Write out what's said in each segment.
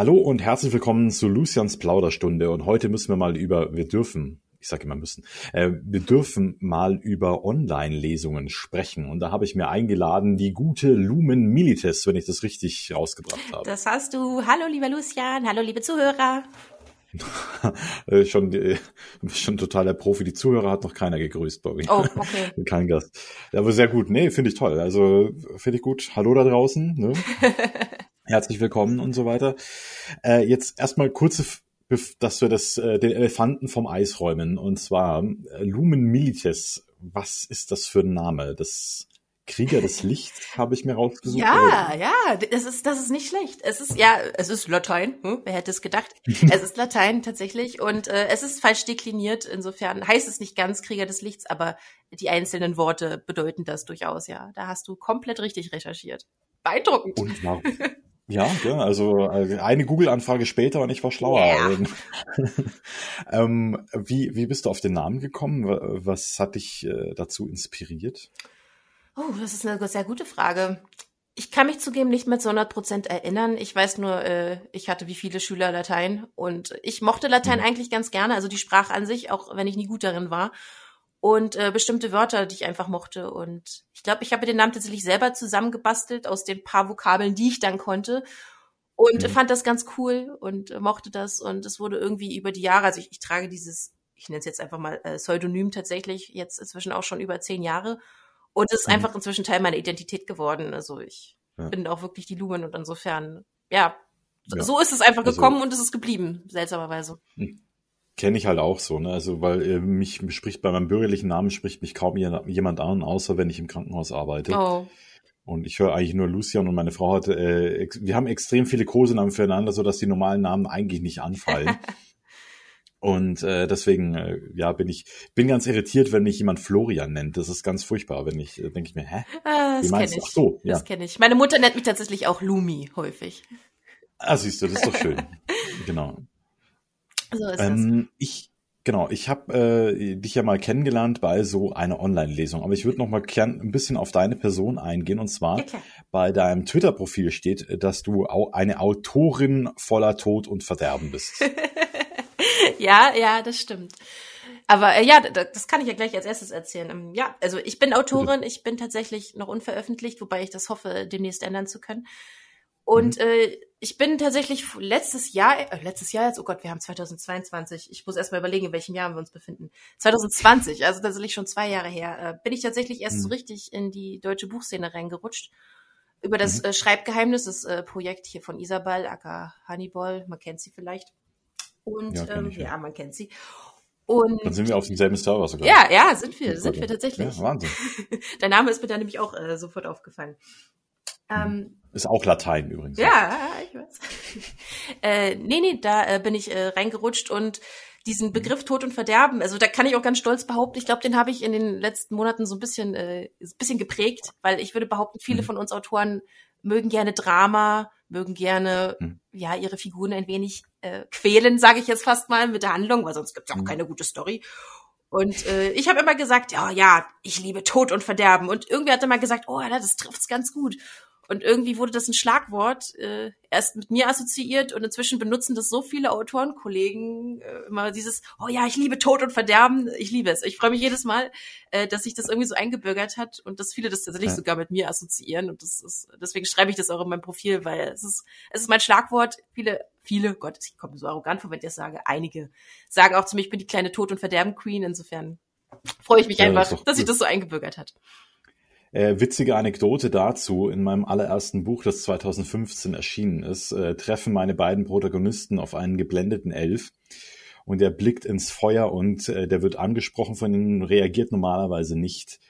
Hallo und herzlich willkommen zu Lucians Plauderstunde. Und heute müssen wir mal über, wir dürfen, ich sage immer müssen, äh, wir dürfen mal über Online-Lesungen sprechen. Und da habe ich mir eingeladen die gute Lumen Milites, wenn ich das richtig rausgebracht habe. Das hast du. Hallo lieber Lucian, hallo liebe Zuhörer. Äh, schon, äh, schon total der Profi. Die Zuhörer hat noch keiner gegrüßt, Bobby. Oh, okay. Kein Gast. Aber sehr gut. Nee, finde ich toll. Also finde ich gut. Hallo da draußen. Ne? Herzlich willkommen und so weiter. Äh, jetzt erstmal kurze, dass wir das, äh, den Elefanten vom Eis räumen. Und zwar äh, Lumen Milites. Was ist das für ein Name? Das Krieger des Lichts habe ich mir rausgesucht. Ja, ja, das ist, das ist nicht schlecht. Es ist, ja, es ist Latein, hm? wer hätte es gedacht? es ist Latein tatsächlich und äh, es ist falsch dekliniert. Insofern heißt es nicht ganz Krieger des Lichts, aber die einzelnen Worte bedeuten das durchaus, ja. Da hast du komplett richtig recherchiert. Beeindruckend. Und warum? Ja, ja, also äh, eine Google-Anfrage später und ich war schlauer. Yeah. ähm, wie, wie bist du auf den Namen gekommen? Was hat dich äh, dazu inspiriert? Oh, das ist eine sehr gute Frage. Ich kann mich zugeben nicht mit so 100 Prozent erinnern. Ich weiß nur, äh, ich hatte wie viele Schüler Latein und ich mochte Latein mhm. eigentlich ganz gerne, also die Sprache an sich, auch wenn ich nie gut darin war. Und äh, bestimmte Wörter, die ich einfach mochte. Und ich glaube, ich habe den Namen tatsächlich selber zusammengebastelt aus den paar Vokabeln, die ich dann konnte. Und mhm. fand das ganz cool und äh, mochte das. Und es wurde irgendwie über die Jahre, also ich, ich trage dieses, ich nenne es jetzt einfach mal äh, Pseudonym tatsächlich, jetzt inzwischen auch schon über zehn Jahre. Und es ist mhm. einfach inzwischen Teil meiner Identität geworden. Also ich ja. bin auch wirklich die Lumen und insofern, ja, ja. so ist es einfach also, gekommen und es ist geblieben, seltsamerweise. Hm. Kenne ich halt auch so, ne? Also, weil äh, mich spricht bei meinem bürgerlichen Namen spricht mich kaum jemand an, außer wenn ich im Krankenhaus arbeite. Oh. Und ich höre eigentlich nur Lucian und meine Frau hat, äh, wir haben extrem viele Kosenamen füreinander, so dass die normalen Namen eigentlich nicht anfallen. Und äh, deswegen, äh, ja, bin ich bin ganz irritiert, wenn mich jemand Florian nennt. Das ist ganz furchtbar, wenn ich äh, denke ich mir, hä? Ah, das kenne ich. Ach so, ja. Das kenne ich. Meine Mutter nennt mich tatsächlich auch Lumi häufig. Ah, siehst du, das ist doch schön. genau. So ist ähm, das. Ich genau, ich habe äh, dich ja mal kennengelernt bei so einer Online-Lesung, aber ich würde noch mal gern ein bisschen auf deine Person eingehen und zwar okay. bei deinem Twitter-Profil steht, dass du eine Autorin voller Tod und Verderben bist. ja, ja, das stimmt. Aber äh, ja, das kann ich ja gleich als erstes erzählen. Ähm, ja, also ich bin Autorin, ich bin tatsächlich noch unveröffentlicht, wobei ich das hoffe, demnächst ändern zu können. Und mhm. äh, ich bin tatsächlich letztes Jahr, äh, letztes Jahr jetzt, oh Gott, wir haben 2022. Ich muss erst mal überlegen, in welchem Jahr wir uns befinden. 2020, also tatsächlich schon zwei Jahre her, äh, bin ich tatsächlich erst mhm. so richtig in die deutsche Buchszene reingerutscht. Über das mhm. äh, Schreibgeheimnis, das äh, Projekt hier von Isabel, aka Honeyball, man kennt sie vielleicht. Und ja, ähm, ich, ja. ja, man kennt sie. Und dann sind wir auf demselben Server sogar. Ja, ja, sind wir, sind wir tatsächlich. Ja, Wahnsinn. Dein Name ist mir da nämlich auch äh, sofort aufgefallen. Ähm, ist auch Latein übrigens. Ja, ich weiß. äh, nee, nee, da äh, bin ich äh, reingerutscht und diesen mhm. Begriff Tod und Verderben, also da kann ich auch ganz stolz behaupten, ich glaube, den habe ich in den letzten Monaten so ein bisschen, äh, ein bisschen geprägt, weil ich würde behaupten, viele mhm. von uns Autoren mögen gerne Drama, mögen gerne mhm. ja ihre Figuren ein wenig äh, quälen, sage ich jetzt fast mal, mit der Handlung, weil sonst gibt's auch mhm. keine gute Story. Und äh, ich habe immer gesagt, ja, ja, ich liebe Tod und Verderben. Und irgendwie hat er mal gesagt, oh, das trifft's ganz gut. Und irgendwie wurde das ein Schlagwort äh, erst mit mir assoziiert und inzwischen benutzen das so viele Autorenkollegen äh, immer dieses, oh ja, ich liebe Tod und Verderben, ich liebe es. Ich freue mich jedes Mal, äh, dass sich das irgendwie so eingebürgert hat und dass viele das tatsächlich ja. sogar mit mir assoziieren. Und das ist, deswegen schreibe ich das auch in meinem Profil, weil es ist, es ist mein Schlagwort. Viele, viele, Gott, ich komme so arrogant vor, wenn ich das sage, einige sagen auch zu mir, ich bin die kleine Tod- und Verderben-Queen. Insofern freue ich mich ja, einfach, das dass sich das so eingebürgert hat. Äh, witzige Anekdote dazu, in meinem allerersten Buch, das 2015 erschienen ist, äh, treffen meine beiden Protagonisten auf einen geblendeten Elf und der blickt ins Feuer und äh, der wird angesprochen von ihnen, reagiert normalerweise nicht.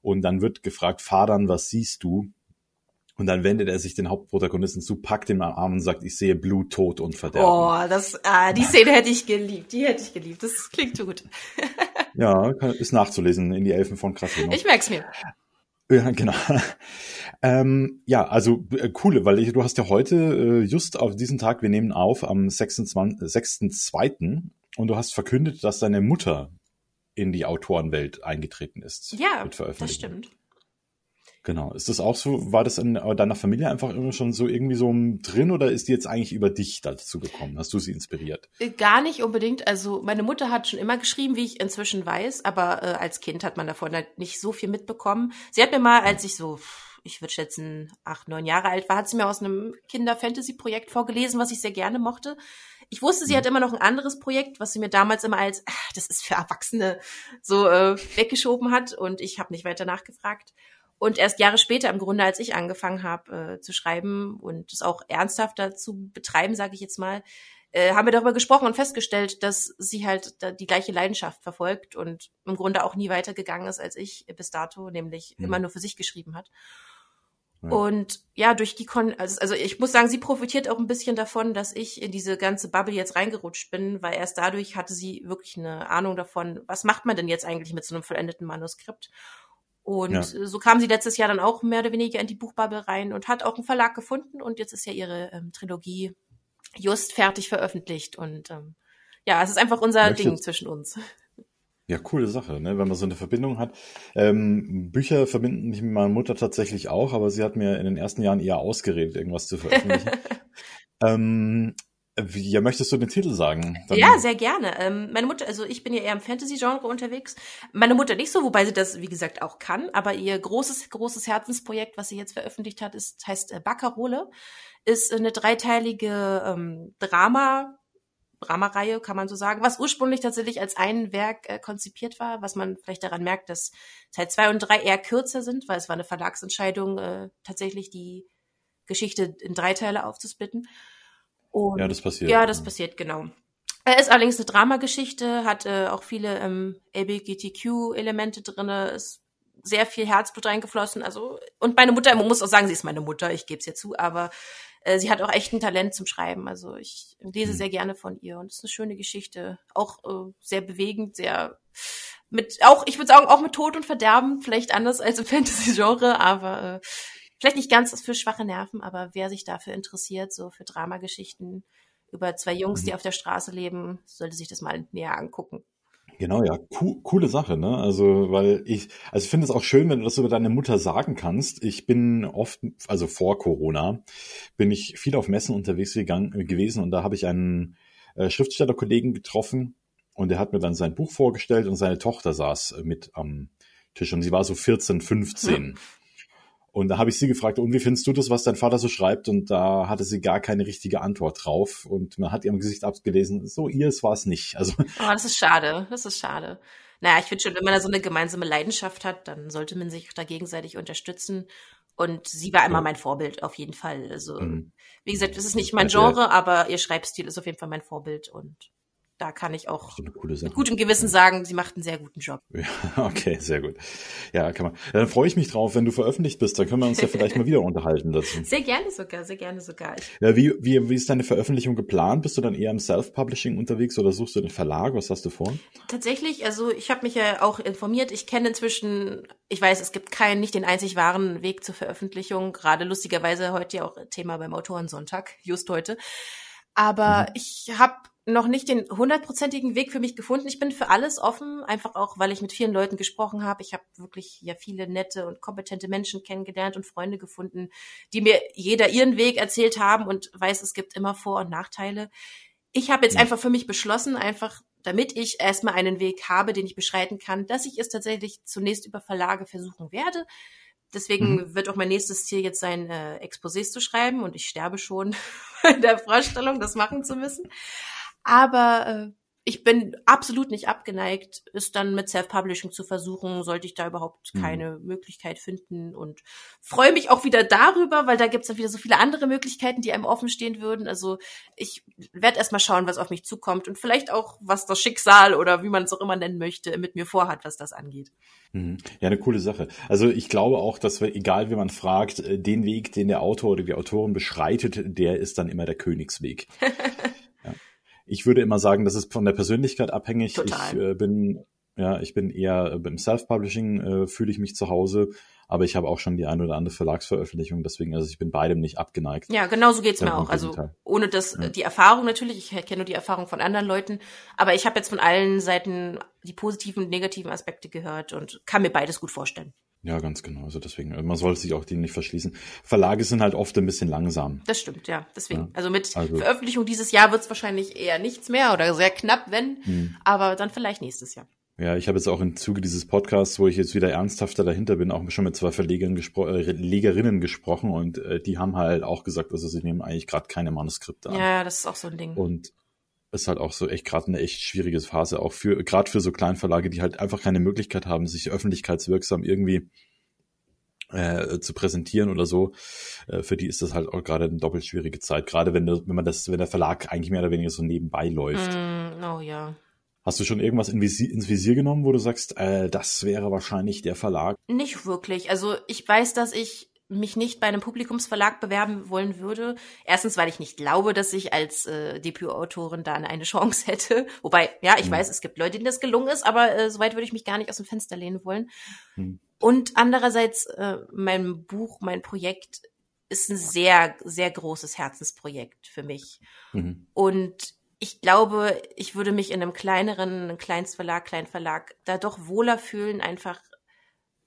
Und dann wird gefragt, Fadern, was siehst du? Und dann wendet er sich den Hauptprotagonisten zu, packt ihn am Arm und sagt, ich sehe Blut, Tod und Verderben. Oh, das, ah, die Szene hätte ich geliebt, die hätte ich geliebt. Das klingt gut. ja, ist nachzulesen in die Elfen von Kratino. Ich merk's mir. Ja, genau. ähm, ja, also äh, coole, weil ich, du hast ja heute, äh, just auf diesen Tag, wir nehmen auf am 6.2. und du hast verkündet, dass deine Mutter in die Autorenwelt eingetreten ist. Ja, das stimmt. Genau. Ist das auch so, war das in deiner Familie einfach immer schon so irgendwie so drin oder ist die jetzt eigentlich über dich dazu gekommen? Hast du sie inspiriert? Äh, gar nicht unbedingt. Also meine Mutter hat schon immer geschrieben, wie ich inzwischen weiß, aber äh, als Kind hat man davon halt nicht so viel mitbekommen. Sie hat mir mal, als ich so, ich würde schätzen, acht, neun Jahre alt war, hat sie mir aus einem Kinder-Fantasy-Projekt vorgelesen, was ich sehr gerne mochte. Ich wusste, sie mhm. hat immer noch ein anderes Projekt, was sie mir damals immer als, ach, das ist für Erwachsene, so äh, weggeschoben hat und ich habe nicht weiter nachgefragt. Und erst Jahre später, im Grunde, als ich angefangen habe äh, zu schreiben und es auch ernsthafter zu betreiben, sage ich jetzt mal, äh, haben wir darüber gesprochen und festgestellt, dass sie halt die gleiche Leidenschaft verfolgt und im Grunde auch nie weitergegangen ist als ich bis dato, nämlich mhm. immer nur für sich geschrieben hat. Ja. Und ja, durch die Kon also, also ich muss sagen, sie profitiert auch ein bisschen davon, dass ich in diese ganze Bubble jetzt reingerutscht bin, weil erst dadurch hatte sie wirklich eine Ahnung davon, was macht man denn jetzt eigentlich mit so einem vollendeten Manuskript und ja. so kam sie letztes Jahr dann auch mehr oder weniger in die Buchbubble rein und hat auch einen Verlag gefunden und jetzt ist ja ihre ähm, Trilogie just fertig veröffentlicht und ähm, ja, es ist einfach unser Möchtest Ding zwischen uns. Ja, coole Sache, ne? wenn man so eine Verbindung hat. Ähm, Bücher verbinden mich mit meiner Mutter tatsächlich auch, aber sie hat mir in den ersten Jahren eher ausgeredet, irgendwas zu veröffentlichen. ähm, wie, ja, möchtest du den Titel sagen? Dann ja, sehr gerne. Ähm, meine Mutter, also ich bin ja eher im Fantasy-Genre unterwegs. Meine Mutter nicht so, wobei sie das, wie gesagt, auch kann. Aber ihr großes, großes Herzensprojekt, was sie jetzt veröffentlicht hat, ist, heißt äh, Baccarole. Ist eine dreiteilige ähm, Drama, Drama-Reihe, kann man so sagen, was ursprünglich tatsächlich als ein Werk äh, konzipiert war, was man vielleicht daran merkt, dass Teil zwei und drei eher kürzer sind, weil es war eine Verlagsentscheidung, äh, tatsächlich die Geschichte in drei Teile aufzusplitten. Und ja, das passiert. Ja, das passiert, genau. Er ist allerdings eine Dramageschichte, hat äh, auch viele ähm, LGBTQ-Elemente drinne, ist sehr viel Herzblut reingeflossen. Also und meine Mutter, man muss auch sagen, sie ist meine Mutter, ich gebe es ihr zu, aber äh, sie hat auch echt ein Talent zum Schreiben. Also ich lese mhm. sehr gerne von ihr und es ist eine schöne Geschichte, auch äh, sehr bewegend, sehr mit auch, ich würde sagen, auch mit Tod und Verderben, vielleicht anders als im Fantasy-Genre, aber äh, vielleicht nicht ganz für schwache Nerven, aber wer sich dafür interessiert, so für Dramageschichten über zwei Jungs, mhm. die auf der Straße leben, sollte sich das mal näher angucken. Genau, ja, Co coole Sache, ne? Also, weil ich, also ich finde es auch schön, wenn du das über deine Mutter sagen kannst. Ich bin oft, also vor Corona, bin ich viel auf Messen unterwegs gegangen, gewesen und da habe ich einen äh, Schriftstellerkollegen getroffen und der hat mir dann sein Buch vorgestellt und seine Tochter saß mit am Tisch und sie war so 14, 15. Und da habe ich sie gefragt, und wie findest du das, was dein Vater so schreibt? Und da hatte sie gar keine richtige Antwort drauf. Und man hat ihrem Gesicht abgelesen, so ihr es war es nicht. Also, oh, das ist schade, das ist schade. Naja, ich finde schon, wenn man da so eine gemeinsame Leidenschaft hat, dann sollte man sich da gegenseitig unterstützen. Und sie war immer mein Vorbild, auf jeden Fall. Also, mhm. wie gesagt, es ist nicht mein Genre, aber ihr Schreibstil ist auf jeden Fall mein Vorbild und da kann ich auch mit gutem Gewissen sagen, sie macht einen sehr guten Job. Ja, okay, sehr gut. Ja, kann man. Dann freue ich mich drauf, wenn du veröffentlicht bist, dann können wir uns ja vielleicht mal wieder unterhalten dazu. Sehr gerne sogar, sehr gerne sogar. Ja, wie, wie, wie ist deine Veröffentlichung geplant? Bist du dann eher im Self-Publishing unterwegs oder suchst du den Verlag? Was hast du vor? Tatsächlich, also ich habe mich ja auch informiert. Ich kenne inzwischen, ich weiß, es gibt keinen, nicht den einzig wahren Weg zur Veröffentlichung. Gerade lustigerweise heute ja auch Thema beim Autorensonntag, just heute. Aber mhm. ich habe noch nicht den hundertprozentigen Weg für mich gefunden. Ich bin für alles offen, einfach auch, weil ich mit vielen Leuten gesprochen habe. Ich habe wirklich ja viele nette und kompetente Menschen kennengelernt und Freunde gefunden, die mir jeder ihren Weg erzählt haben und weiß, es gibt immer Vor- und Nachteile. Ich habe jetzt einfach für mich beschlossen, einfach damit ich erstmal einen Weg habe, den ich beschreiten kann, dass ich es tatsächlich zunächst über Verlage versuchen werde. Deswegen mhm. wird auch mein nächstes Ziel jetzt sein, äh, Exposés zu schreiben und ich sterbe schon bei der Vorstellung, das machen zu müssen. Aber äh, ich bin absolut nicht abgeneigt, es dann mit Self-Publishing zu versuchen, sollte ich da überhaupt mhm. keine mhm. Möglichkeit finden und freue mich auch wieder darüber, weil da gibt's dann wieder so viele andere Möglichkeiten, die einem offen stehen würden. Also ich werde erstmal schauen, was auf mich zukommt und vielleicht auch, was das Schicksal oder wie man es auch immer nennen möchte, mit mir vorhat, was das angeht. Mhm. Ja, eine coole Sache. Also ich glaube auch, dass wir, egal wie man fragt, äh, den Weg, den der Autor oder die Autorin beschreitet, der ist dann immer der Königsweg. Ich würde immer sagen, das ist von der Persönlichkeit abhängig. Total. Ich äh, bin ja, ich bin eher beim Self-Publishing äh, fühle ich mich zu Hause, aber ich habe auch schon die eine oder andere Verlagsveröffentlichung, deswegen also ich bin beidem nicht abgeneigt. Ja, genau so geht's ja, mir auch. Also ohne das ja. die Erfahrung natürlich, ich kenne nur die Erfahrung von anderen Leuten, aber ich habe jetzt von allen Seiten die positiven und negativen Aspekte gehört und kann mir beides gut vorstellen. Ja, ganz genau. Also deswegen, man sollte sich auch die nicht verschließen. Verlage sind halt oft ein bisschen langsam. Das stimmt, ja. Deswegen. Ja. Also mit also, Veröffentlichung dieses Jahr wird es wahrscheinlich eher nichts mehr oder sehr knapp, wenn. Hm. Aber dann vielleicht nächstes Jahr. Ja, ich habe jetzt auch im Zuge dieses Podcasts, wo ich jetzt wieder ernsthafter dahinter bin, auch schon mit zwei Verlegern gespro äh, Legerinnen gesprochen und äh, die haben halt auch gesagt, also sie nehmen eigentlich gerade keine Manuskripte an. Ja, das ist auch so ein Ding. Und ist halt auch so echt gerade eine echt schwierige Phase, auch für gerade für so Kleinverlage, die halt einfach keine Möglichkeit haben, sich öffentlichkeitswirksam irgendwie äh, zu präsentieren oder so. Äh, für die ist das halt auch gerade eine doppelt schwierige Zeit, gerade wenn, wenn man das, wenn der Verlag eigentlich mehr oder weniger so nebenbei läuft. Mm, oh ja. Hast du schon irgendwas in Visier, ins Visier genommen, wo du sagst, äh, das wäre wahrscheinlich der Verlag? Nicht wirklich. Also ich weiß, dass ich mich nicht bei einem Publikumsverlag bewerben wollen würde. Erstens, weil ich nicht glaube, dass ich als äh, Debütautorin da eine Chance hätte. Wobei, ja, ich mhm. weiß, es gibt Leute, denen das gelungen ist, aber äh, soweit würde ich mich gar nicht aus dem Fenster lehnen wollen. Mhm. Und andererseits, äh, mein Buch, mein Projekt ist ein sehr, sehr großes Herzensprojekt für mich. Mhm. Und ich glaube, ich würde mich in einem kleineren Kleinstverlag, Kleinverlag da doch wohler fühlen, einfach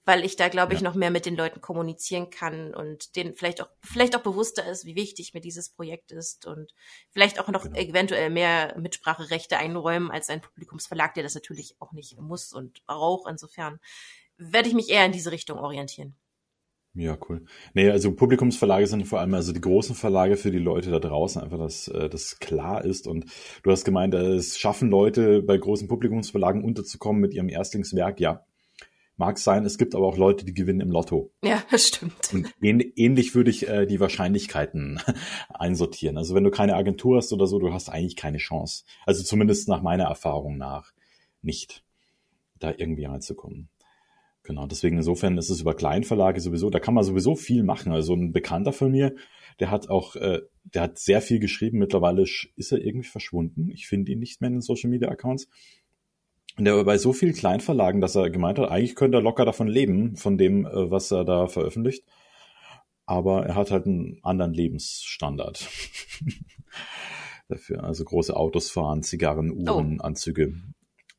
weil ich da, glaube ich, ja. noch mehr mit den Leuten kommunizieren kann und denen vielleicht auch, vielleicht auch bewusster ist, wie wichtig mir dieses Projekt ist und vielleicht auch noch genau. eventuell mehr Mitspracherechte einräumen als ein Publikumsverlag, der das natürlich auch nicht muss und braucht. Insofern werde ich mich eher in diese Richtung orientieren. Ja, cool. Nee, also Publikumsverlage sind vor allem also die großen Verlage für die Leute da draußen, einfach, dass äh, das klar ist. Und du hast gemeint, es schaffen Leute bei großen Publikumsverlagen unterzukommen mit ihrem Erstlingswerk. Ja, Mag sein, es gibt aber auch Leute, die gewinnen im Lotto. Ja, das stimmt. Und ähnlich würde ich äh, die Wahrscheinlichkeiten einsortieren. Also wenn du keine Agentur hast oder so, du hast eigentlich keine Chance. Also zumindest nach meiner Erfahrung nach nicht, da irgendwie reinzukommen. Genau, deswegen insofern ist es über Kleinverlage sowieso, da kann man sowieso viel machen. Also ein Bekannter von mir, der hat auch, äh, der hat sehr viel geschrieben. Mittlerweile ist er irgendwie verschwunden. Ich finde ihn nicht mehr in den Social Media Accounts. Und der war bei so vielen Kleinverlagen, dass er gemeint hat, eigentlich könnte er locker davon leben, von dem, äh, was er da veröffentlicht. Aber er hat halt einen anderen Lebensstandard. Dafür, also große Autos fahren, Zigarren, Uhren, oh. Anzüge.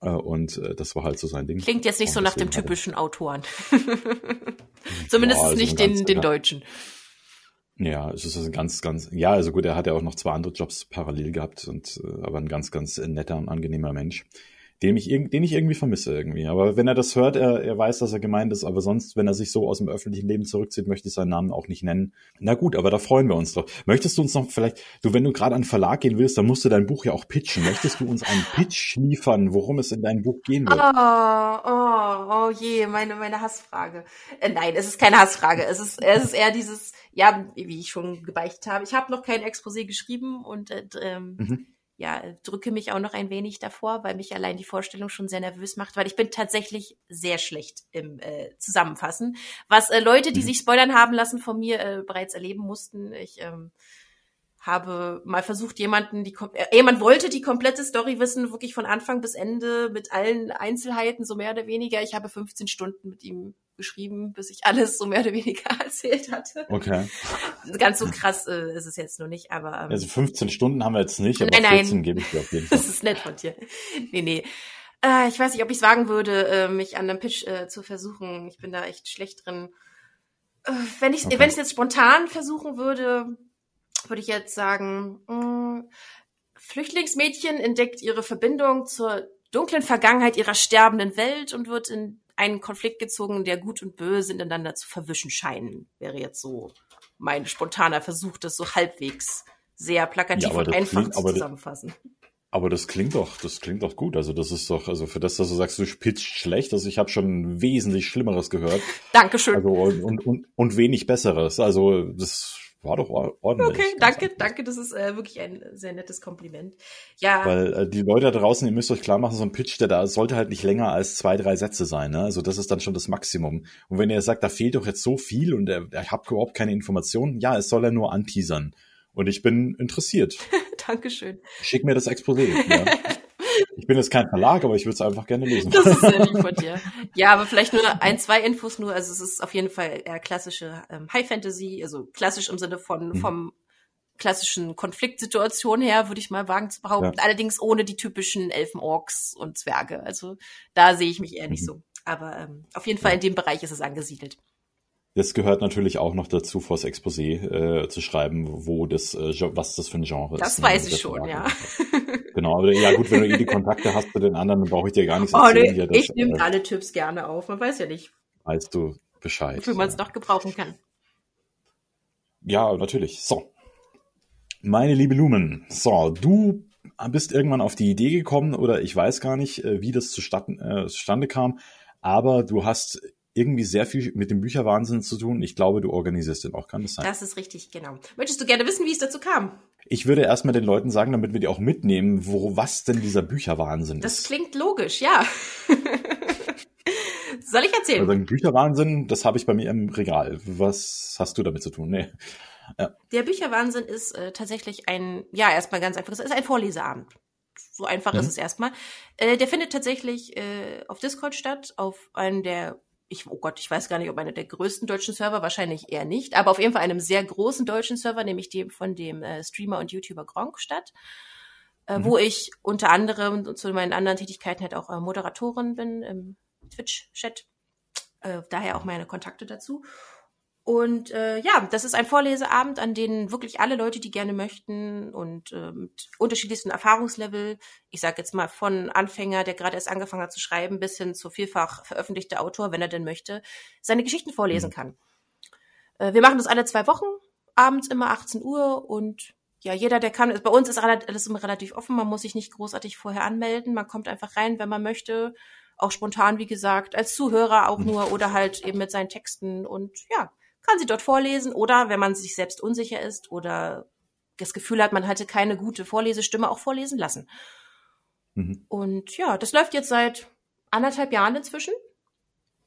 Äh, und äh, das war halt so sein Ding. Klingt jetzt nicht so nach dem typischen Autoren. Zumindest ja, also nicht den, den Deutschen. Ja, es ist ein ganz, ganz, ja, also gut, er hat ja auch noch zwei andere Jobs parallel gehabt und aber ein ganz, ganz netter und angenehmer Mensch den ich, den ich irgendwie vermisse irgendwie. Aber wenn er das hört, er, er weiß, dass er gemeint ist, aber sonst, wenn er sich so aus dem öffentlichen Leben zurückzieht, möchte ich seinen Namen auch nicht nennen. Na gut, aber da freuen wir uns doch. Möchtest du uns noch vielleicht, du, wenn du gerade an den Verlag gehen willst, dann musst du dein Buch ja auch pitchen. Möchtest du uns einen Pitch liefern, worum es in deinem Buch gehen wird? Oh, oh, oh je, meine, meine Hassfrage. Äh, nein, es ist keine Hassfrage. Es ist, es ist eher dieses, ja, wie ich schon gebeichtet habe. Ich habe noch kein Exposé geschrieben und äh, ähm, mhm ja, drücke mich auch noch ein wenig davor, weil mich allein die Vorstellung schon sehr nervös macht, weil ich bin tatsächlich sehr schlecht im äh, Zusammenfassen. Was äh, Leute, die mhm. sich spoilern haben lassen, von mir äh, bereits erleben mussten. Ich ähm, habe mal versucht, jemanden, die äh, jemand wollte die komplette Story wissen, wirklich von Anfang bis Ende mit allen Einzelheiten, so mehr oder weniger. Ich habe 15 Stunden mit ihm geschrieben, bis ich alles so mehr oder weniger erzählt hatte. Okay. Ganz so krass äh, ist es jetzt nur nicht, aber. Ähm, also 15 Stunden haben wir jetzt nicht, aber nein, nein. 14 gebe ich dir auf jeden Fall. Das ist nett von dir. Nee, nee. Äh, ich weiß nicht, ob ich es wagen würde, äh, mich an einem Pitch äh, zu versuchen. Ich bin da echt schlecht drin. Äh, wenn ich okay. wenn jetzt spontan versuchen würde, würde ich jetzt sagen, mh, mm, Flüchtlingsmädchen entdeckt ihre Verbindung zur dunklen Vergangenheit ihrer sterbenden Welt und wird in einen Konflikt gezogen, der Gut und Böse ineinander zu verwischen scheinen, wäre jetzt so mein spontaner Versuch, das so halbwegs sehr plakativ ja, und einfach klingt, zu zusammenfassen. Aber das klingt doch, das klingt doch gut. Also das ist doch, also für das, dass du sagst, du pitcht schlecht, also ich habe schon wesentlich Schlimmeres gehört. Dankeschön. Also und, und, und wenig Besseres. Also das war doch ordentlich. Okay, danke, danke. Das ist äh, wirklich ein sehr nettes Kompliment. Ja. Weil äh, die Leute da draußen, ihr müsst euch klar machen, so ein Pitch, der da sollte halt nicht länger als zwei, drei Sätze sein. Ne? Also das ist dann schon das Maximum. Und wenn ihr sagt, da fehlt doch jetzt so viel und äh, ich habe überhaupt keine Informationen, ja, es soll er nur anteasern. Und ich bin interessiert. Dankeschön. Schick mir das Exposé. ja. Ich bin jetzt kein Verlag, aber ich würde es einfach gerne lesen. Das ist sehr lieb von dir. Ja, aber vielleicht nur ein, zwei Infos nur. Also es ist auf jeden Fall eher klassische ähm, High Fantasy, also klassisch im Sinne von mhm. vom klassischen Konfliktsituation her, würde ich mal wagen zu behaupten. Ja. Allerdings ohne die typischen Elfen, Orks und Zwerge. Also da sehe ich mich eher nicht mhm. so. Aber ähm, auf jeden Fall ja. in dem Bereich ist es angesiedelt. Das gehört natürlich auch noch dazu, vors Exposé äh, zu schreiben, wo das, äh, was das für ein Genre das ist. Das weiß ne, ich schon, ja. genau, aber ja gut, wenn du eh die Kontakte hast zu den anderen, dann brauche ich dir gar nichts oh, erzählen. Nee, das, ich nehme äh, alle Tipps gerne auf, man weiß ja nicht. Weißt du Bescheid. Wie man es ja. noch gebrauchen kann. Ja, natürlich. So. Meine liebe Lumen, so, du bist irgendwann auf die Idee gekommen oder ich weiß gar nicht, äh, wie das zustande, äh, zustande kam, aber du hast irgendwie sehr viel mit dem Bücherwahnsinn zu tun. Ich glaube, du organisierst den auch, kann das sein? Das ist richtig, genau. Möchtest du gerne wissen, wie es dazu kam? Ich würde erstmal den Leuten sagen, damit wir die auch mitnehmen, wo was denn dieser Bücherwahnsinn das ist. Das klingt logisch, ja. Soll ich erzählen? Also ein Bücherwahnsinn, das habe ich bei mir im Regal. Was hast du damit zu tun? Nee. Ja. Der Bücherwahnsinn ist äh, tatsächlich ein, ja, erstmal ganz einfach, es ist ein Vorleseabend. So einfach mhm. ist es erstmal. Äh, der findet tatsächlich äh, auf Discord statt, auf einem der ich, oh Gott, ich weiß gar nicht, ob einer der größten deutschen Server, wahrscheinlich eher nicht, aber auf jeden Fall einem sehr großen deutschen Server, nämlich dem von dem äh, Streamer und YouTuber Gronk statt, äh, mhm. wo ich unter anderem zu meinen anderen Tätigkeiten halt auch äh, Moderatorin bin im Twitch-Chat. Äh, daher auch meine Kontakte dazu. Und äh, ja, das ist ein Vorleseabend, an dem wirklich alle Leute, die gerne möchten und äh, mit unterschiedlichsten Erfahrungslevel, ich sage jetzt mal von Anfänger, der gerade erst angefangen hat zu schreiben, bis hin zu vielfach veröffentlichter Autor, wenn er denn möchte, seine Geschichten vorlesen mhm. kann. Äh, wir machen das alle zwei Wochen, abends immer 18 Uhr und ja, jeder, der kann, bei uns ist alles immer relativ offen, man muss sich nicht großartig vorher anmelden, man kommt einfach rein, wenn man möchte, auch spontan, wie gesagt, als Zuhörer auch mhm. nur oder halt eben mit seinen Texten und ja, kann sie dort vorlesen oder wenn man sich selbst unsicher ist oder das Gefühl hat, man hatte keine gute Vorlesestimme, auch vorlesen lassen. Mhm. Und ja, das läuft jetzt seit anderthalb Jahren inzwischen.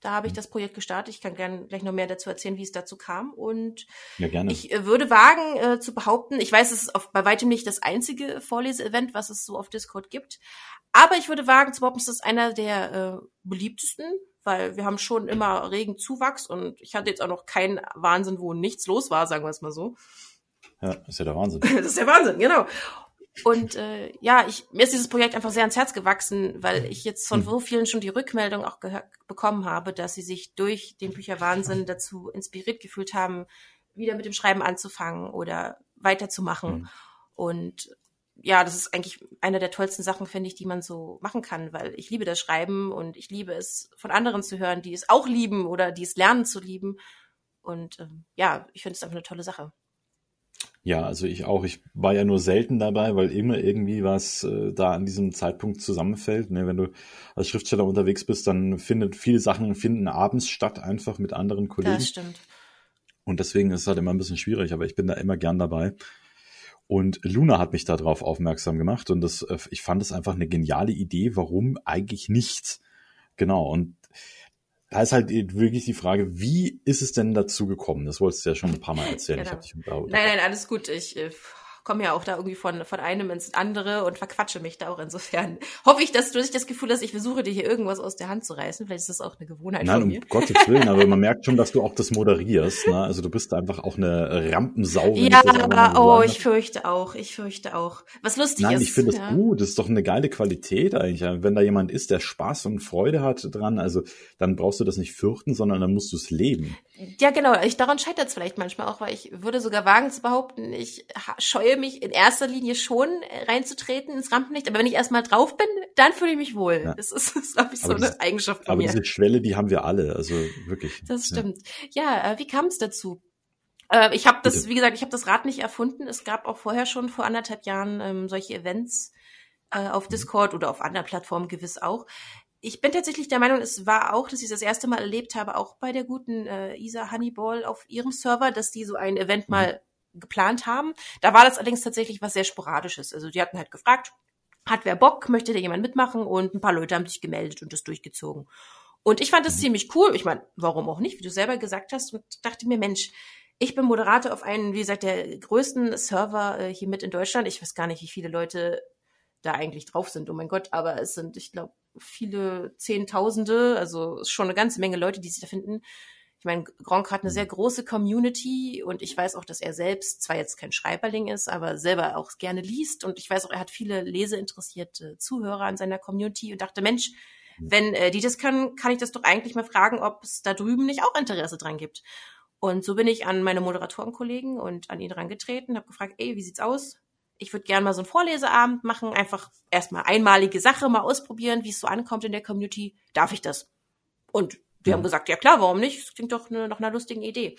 Da habe ich mhm. das Projekt gestartet. Ich kann gerne gleich noch mehr dazu erzählen, wie es dazu kam. Und ja, ich äh, würde wagen äh, zu behaupten, ich weiß, es ist auf, bei weitem nicht das einzige Vorleseevent, was es so auf Discord gibt. Aber ich würde wagen zu behaupten, es ist einer der äh, beliebtesten weil wir haben schon immer regen Zuwachs und ich hatte jetzt auch noch keinen Wahnsinn, wo nichts los war, sagen wir es mal so. Ja, das ist ja der Wahnsinn. das ist der Wahnsinn, genau. Und äh, ja, ich, mir ist dieses Projekt einfach sehr ans Herz gewachsen, weil ich jetzt von hm. so vielen schon die Rückmeldung auch bekommen habe, dass sie sich durch den Bücherwahnsinn dazu inspiriert gefühlt haben, wieder mit dem Schreiben anzufangen oder weiterzumachen. Mhm. Und ja, das ist eigentlich eine der tollsten Sachen, finde ich, die man so machen kann, weil ich liebe das Schreiben und ich liebe es von anderen zu hören, die es auch lieben oder die es lernen zu lieben. Und ähm, ja, ich finde es einfach eine tolle Sache. Ja, also ich auch. Ich war ja nur selten dabei, weil immer irgendwie was äh, da an diesem Zeitpunkt zusammenfällt. Ne? Wenn du als Schriftsteller unterwegs bist, dann findet viele Sachen finden abends statt, einfach mit anderen Kollegen. Das stimmt. Und deswegen ist es halt immer ein bisschen schwierig, aber ich bin da immer gern dabei. Und Luna hat mich darauf aufmerksam gemacht und das, äh, ich fand es einfach eine geniale Idee, warum eigentlich nichts. Genau. Und da ist halt wirklich die Frage, wie ist es denn dazu gekommen? Das wolltest du ja schon ein paar Mal erzählen. Genau. Ich nein, nein, alles gut. Ich äh, komme ja auch da irgendwie von, von einem ins andere und verquatsche mich da auch insofern. Hoffe ich, dass du nicht das Gefühl hast, ich versuche dir hier irgendwas aus der Hand zu reißen. Vielleicht ist das auch eine Gewohnheit Nein, von mir. um Gottes Willen, aber man merkt schon, dass du auch das moderierst. Ne? Also du bist einfach auch eine Rampensau. Ja, oh, ich fürchte auch, ich fürchte auch. Was lustig Nein, ist. Nein, ich finde es ja. gut. Das ist doch eine geile Qualität eigentlich. Wenn da jemand ist, der Spaß und Freude hat dran, also dann brauchst du das nicht fürchten, sondern dann musst du es leben. Ja, genau. Ich, daran scheitert es vielleicht manchmal auch, weil ich würde sogar wagen zu behaupten, ich scheue mich in erster Linie schon äh, reinzutreten ins Rampenlicht, aber wenn ich erstmal drauf bin, dann fühle ich mich wohl. Ja. Das ist, ist glaube ich, so das, eine Eigenschaft von aber mir. Aber diese Schwelle, die haben wir alle, also wirklich. Das stimmt. Ja, ja äh, wie kam es dazu? Äh, ich habe das, wie gesagt, ich habe das Rad nicht erfunden. Es gab auch vorher schon vor anderthalb Jahren ähm, solche Events äh, auf mhm. Discord oder auf anderen Plattformen gewiss auch ich bin tatsächlich der Meinung, es war auch, dass ich das erste Mal erlebt habe, auch bei der guten äh, Isa Honeyball auf ihrem Server, dass die so ein Event mhm. mal geplant haben. Da war das allerdings tatsächlich was sehr Sporadisches. Also die hatten halt gefragt, hat wer Bock, möchte da jemand mitmachen? Und ein paar Leute haben sich gemeldet und das durchgezogen. Und ich fand das mhm. ziemlich cool. Ich meine, warum auch nicht, wie du selber gesagt hast, und dachte mir, Mensch, ich bin Moderator auf einen, wie gesagt, der größten Server äh, hier mit in Deutschland. Ich weiß gar nicht, wie viele Leute da eigentlich drauf sind, oh mein Gott, aber es sind, ich glaube, viele Zehntausende, also schon eine ganze Menge Leute, die sich da finden. Ich meine, Gronk hat eine sehr große Community und ich weiß auch, dass er selbst zwar jetzt kein Schreiberling ist, aber selber auch gerne liest und ich weiß auch, er hat viele leseinteressierte Zuhörer in seiner Community und dachte, Mensch, wenn äh, die das können, kann ich das doch eigentlich mal fragen, ob es da drüben nicht auch Interesse dran gibt. Und so bin ich an meine Moderatorenkollegen und an ihn rangetreten, habe gefragt, ey, wie sieht's aus? Ich würde gerne mal so einen Vorleseabend machen, einfach erstmal einmalige Sache mal ausprobieren, wie es so ankommt in der Community. Darf ich das? Und wir ja. haben gesagt, ja klar, warum nicht? Das klingt doch ne, nach einer lustigen Idee.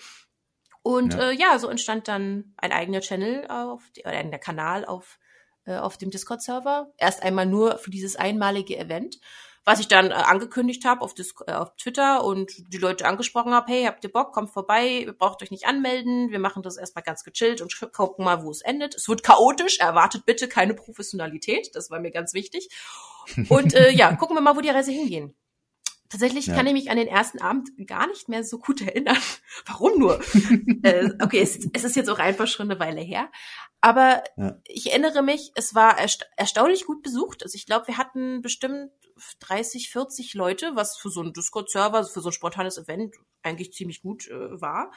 Und ja. Äh, ja, so entstand dann ein eigener Channel auf, oder ein Kanal auf, äh, auf dem Discord-Server. Erst einmal nur für dieses einmalige Event was ich dann äh, angekündigt habe auf, äh, auf Twitter und die Leute angesprochen habe, hey, habt ihr Bock, kommt vorbei, ihr braucht euch nicht anmelden, wir machen das erstmal ganz gechillt und gucken mal, wo es endet. Es wird chaotisch, erwartet bitte keine Professionalität, das war mir ganz wichtig. Und äh, ja, gucken wir mal, wo die Reise hingehen. Tatsächlich ja. kann ich mich an den ersten Abend gar nicht mehr so gut erinnern. Warum nur? äh, okay, es, es, ist jetzt auch einfach schon eine Weile her. Aber ja. ich erinnere mich, es war ersta erstaunlich gut besucht. Also ich glaube, wir hatten bestimmt 30, 40 Leute, was für so einen Discord-Server, für so ein spontanes Event eigentlich ziemlich gut äh, war.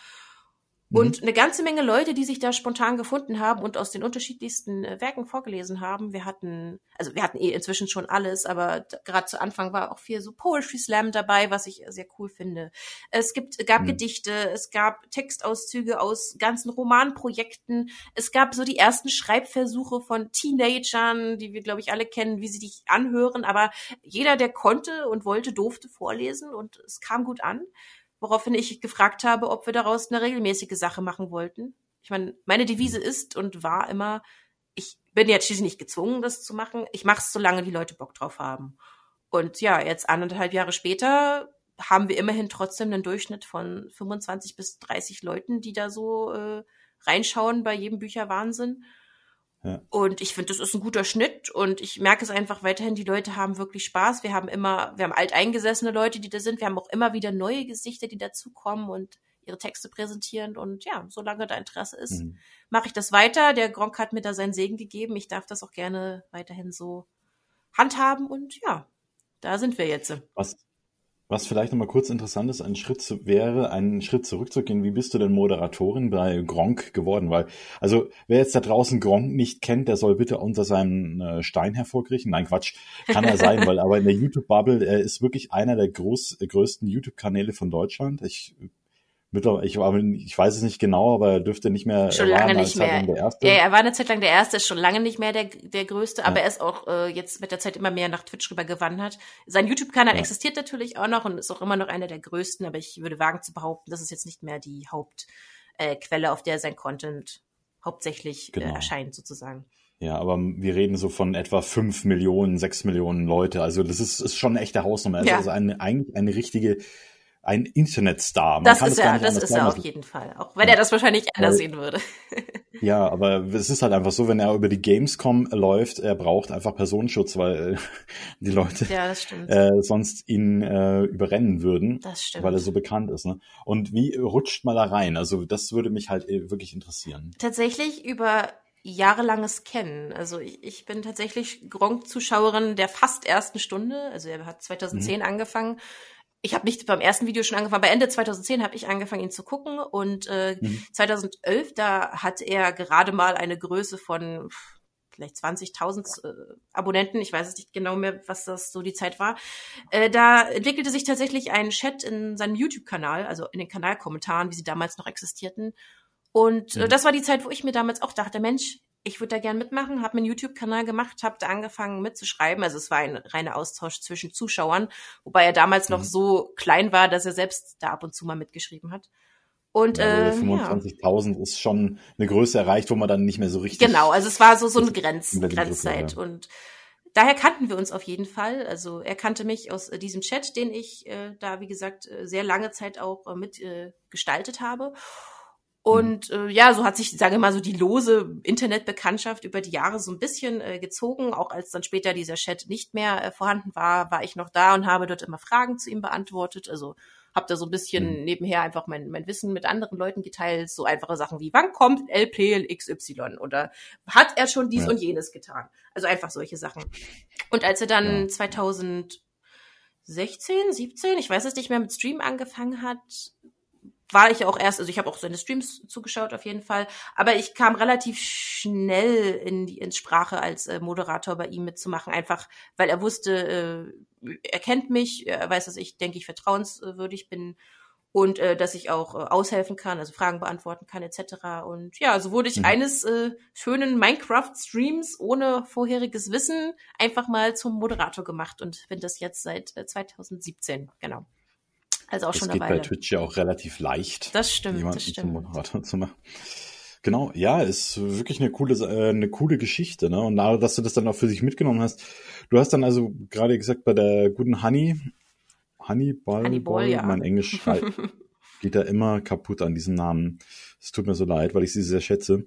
Mhm. Und eine ganze Menge Leute, die sich da spontan gefunden haben und aus den unterschiedlichsten äh, Werken vorgelesen haben. Wir hatten, also wir hatten eh inzwischen schon alles, aber gerade zu Anfang war auch viel so Poetry Slam dabei, was ich sehr cool finde. Es gibt, gab mhm. Gedichte, es gab Textauszüge aus ganzen Romanprojekten. Es gab so die ersten Schreibversuche von Teenagern, die wir, glaube ich, alle kennen, wie sie dich anhören. Aber jeder, der konnte und wollte, durfte vorlesen und es kam gut an woraufhin ich gefragt habe, ob wir daraus eine regelmäßige Sache machen wollten. Ich meine, meine Devise ist und war immer, ich bin jetzt schließlich nicht gezwungen, das zu machen. Ich mache es, solange die Leute Bock drauf haben. Und ja, jetzt anderthalb Jahre später haben wir immerhin trotzdem einen Durchschnitt von 25 bis 30 Leuten, die da so äh, reinschauen bei jedem Bücherwahnsinn. Und ich finde, das ist ein guter Schnitt und ich merke es einfach weiterhin, die Leute haben wirklich Spaß. Wir haben immer, wir haben alteingesessene Leute, die da sind. Wir haben auch immer wieder neue Gesichter, die dazukommen und ihre Texte präsentieren. Und ja, solange da Interesse ist, mhm. mache ich das weiter. Der Gronk hat mir da seinen Segen gegeben. Ich darf das auch gerne weiterhin so handhaben und ja, da sind wir jetzt. Was, was vielleicht nochmal kurz interessant ist, ein Schritt zu, wäre, einen Schritt zurückzugehen. Wie bist du denn Moderatorin bei Gronk geworden? Weil, also, wer jetzt da draußen Gronk nicht kennt, der soll bitte unter seinem äh, Stein hervorkriechen. Nein, Quatsch, kann er sein, weil aber in der YouTube-Bubble, er ist wirklich einer der groß, größten YouTube-Kanäle von Deutschland. Ich ich, ich weiß es nicht genau, aber er dürfte nicht mehr. Schon lange nicht mehr. Der erste. Ja, er war eine Zeit lang der Erste, ist schon lange nicht mehr der, der Größte, ja. aber er ist auch äh, jetzt mit der Zeit immer mehr nach Twitch rüber gewandert. Sein YouTube-Kanal ja. existiert natürlich auch noch und ist auch immer noch einer der größten, aber ich würde wagen zu behaupten, das ist jetzt nicht mehr die Hauptquelle, äh, auf der sein Content hauptsächlich äh, genau. äh, erscheint, sozusagen. Ja, aber wir reden so von etwa fünf Millionen, sechs Millionen Leute. Also das ist, ist schon eine echte Hausnummer. Also, ja. also eine, eigentlich eine richtige ein Internetstar. Man das ist er, das ist er auf jeden Fall. Auch wenn ja. er das wahrscheinlich anders sehen würde. ja, aber es ist halt einfach so, wenn er über die Gamescom läuft, er braucht einfach Personenschutz, weil die Leute ja, äh, sonst ihn äh, überrennen würden, das stimmt. weil er so bekannt ist. Ne? Und wie rutscht man da rein? Also das würde mich halt äh, wirklich interessieren. Tatsächlich über jahrelanges Kennen. Also ich, ich bin tatsächlich Gronk-Zuschauerin der fast ersten Stunde. Also er hat 2010 mhm. angefangen ich habe nicht beim ersten Video schon angefangen, bei Ende 2010 habe ich angefangen, ihn zu gucken und äh, mhm. 2011, da hat er gerade mal eine Größe von vielleicht 20.000 äh, Abonnenten, ich weiß es nicht genau mehr, was das so die Zeit war. Äh, da entwickelte sich tatsächlich ein Chat in seinem YouTube-Kanal, also in den Kanalkommentaren, wie sie damals noch existierten. Und äh, das war die Zeit, wo ich mir damals auch dachte, Mensch, ich würde da gern mitmachen, habe einen YouTube-Kanal gemacht, habe da angefangen mitzuschreiben. Also es war ein reiner Austausch zwischen Zuschauern, wobei er damals mhm. noch so klein war, dass er selbst da ab und zu mal mitgeschrieben hat. Und ja, also äh, 25.000 ja. ist schon eine Größe erreicht, wo man dann nicht mehr so richtig. Genau, also es war so so eine Grenz, Grenzzeit ja. und daher kannten wir uns auf jeden Fall. Also er kannte mich aus äh, diesem Chat, den ich äh, da wie gesagt äh, sehr lange Zeit auch äh, mit äh, gestaltet habe. Und äh, ja, so hat sich, sage ich mal, so die lose Internetbekanntschaft über die Jahre so ein bisschen äh, gezogen. Auch als dann später dieser Chat nicht mehr äh, vorhanden war, war ich noch da und habe dort immer Fragen zu ihm beantwortet. Also habe da so ein bisschen mhm. nebenher einfach mein, mein Wissen mit anderen Leuten geteilt. So einfache Sachen wie, wann kommt LP XY? Oder hat er schon dies ja. und jenes getan? Also einfach solche Sachen. Und als er dann ja. 2016, 17, ich weiß es nicht mehr, mit Stream angefangen hat, war ich auch erst, also ich habe auch seine Streams zugeschaut auf jeden Fall, aber ich kam relativ schnell in die ins Sprache als äh, Moderator bei ihm mitzumachen, einfach weil er wusste, äh, er kennt mich, er weiß, dass ich denke ich vertrauenswürdig bin und äh, dass ich auch äh, aushelfen kann, also Fragen beantworten kann etc. Und ja, so wurde ich mhm. eines äh, schönen Minecraft-Streams ohne vorheriges Wissen einfach mal zum Moderator gemacht und bin das jetzt seit äh, 2017, genau. Also auch das schon geht bei Twitch ja auch relativ leicht. Das stimmt, jemanden das stimmt. Zum Moderator zu machen. Genau, ja, ist wirklich eine coole, äh, eine coole Geschichte, ne? Und da, dass du das dann auch für sich mitgenommen hast. Du hast dann also gerade gesagt, bei der guten Honey Hannibal, Hannibal ja. mein Englisch geht da immer kaputt an diesem Namen. Es tut mir so leid, weil ich sie sehr schätze.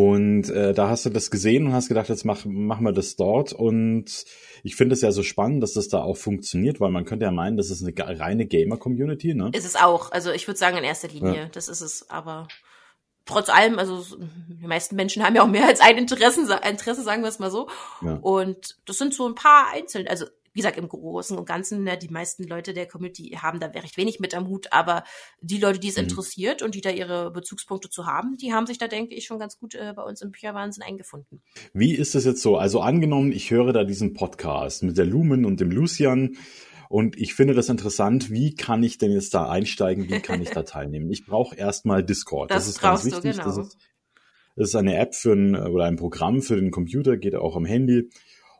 Und äh, da hast du das gesehen und hast gedacht, jetzt mach, machen wir das dort. Und ich finde es ja so spannend, dass das da auch funktioniert, weil man könnte ja meinen, das ist eine reine Gamer-Community, ne? Ist es auch. Also ich würde sagen in erster Linie, ja. das ist es. Aber trotz allem, also die meisten Menschen haben ja auch mehr als ein Interesse, Interesse sagen wir es mal so. Ja. Und das sind so ein paar einzelne, also wie gesagt, im Großen und Ganzen, ne, die meisten Leute der Community haben da recht wenig mit am Hut, aber die Leute, die es mhm. interessiert und die da ihre Bezugspunkte zu haben, die haben sich da, denke ich, schon ganz gut äh, bei uns im Bücherwahnsinn eingefunden. Wie ist es jetzt so? Also angenommen, ich höre da diesen Podcast mit der Lumen und dem Lucian und ich finde das interessant, wie kann ich denn jetzt da einsteigen, wie kann ich da teilnehmen? Ich brauche erstmal Discord. Das, das ist ganz wichtig. Genau. das, ist, das ist eine App für ein, oder ein Programm für den Computer, geht auch am Handy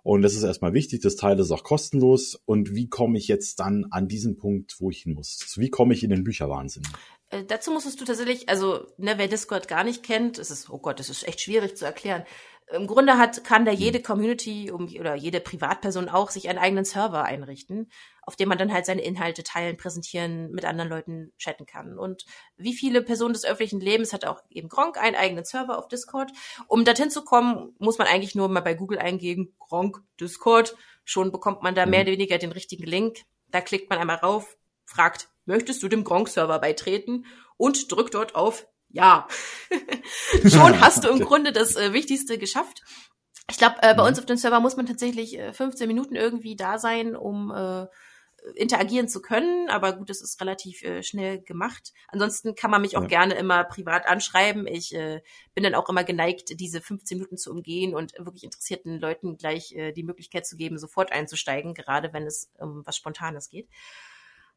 und das ist erstmal wichtig. Das Teil ist auch kostenlos. Und wie komme ich jetzt dann an diesen Punkt, wo ich hin muss? Wie komme ich in den Bücherwahnsinn? Äh, dazu musstest du tatsächlich, also ne, wer Discord gar nicht kennt, es ist, oh Gott, das ist echt schwierig zu erklären. Im Grunde hat, kann da jede hm. Community um, oder jede Privatperson auch sich einen eigenen Server einrichten, auf dem man dann halt seine Inhalte teilen, präsentieren, mit anderen Leuten chatten kann. Und wie viele Personen des öffentlichen Lebens hat auch eben Gronk einen eigenen Server auf Discord. Um dorthin zu kommen, muss man eigentlich nur mal bei Google eingeben, Gronk Discord. Schon bekommt man da mehr mhm. oder weniger den richtigen Link. Da klickt man einmal rauf, fragt, möchtest du dem Gronk-Server beitreten? Und drückt dort auf ja, schon hast du im Grunde das äh, Wichtigste geschafft. Ich glaube, äh, bei mhm. uns auf dem Server muss man tatsächlich äh, 15 Minuten irgendwie da sein, um äh, interagieren zu können. Aber gut, das ist relativ äh, schnell gemacht. Ansonsten kann man mich auch ja. gerne immer privat anschreiben. Ich äh, bin dann auch immer geneigt, diese 15 Minuten zu umgehen und wirklich interessierten Leuten gleich äh, die Möglichkeit zu geben, sofort einzusteigen, gerade wenn es um was Spontanes geht.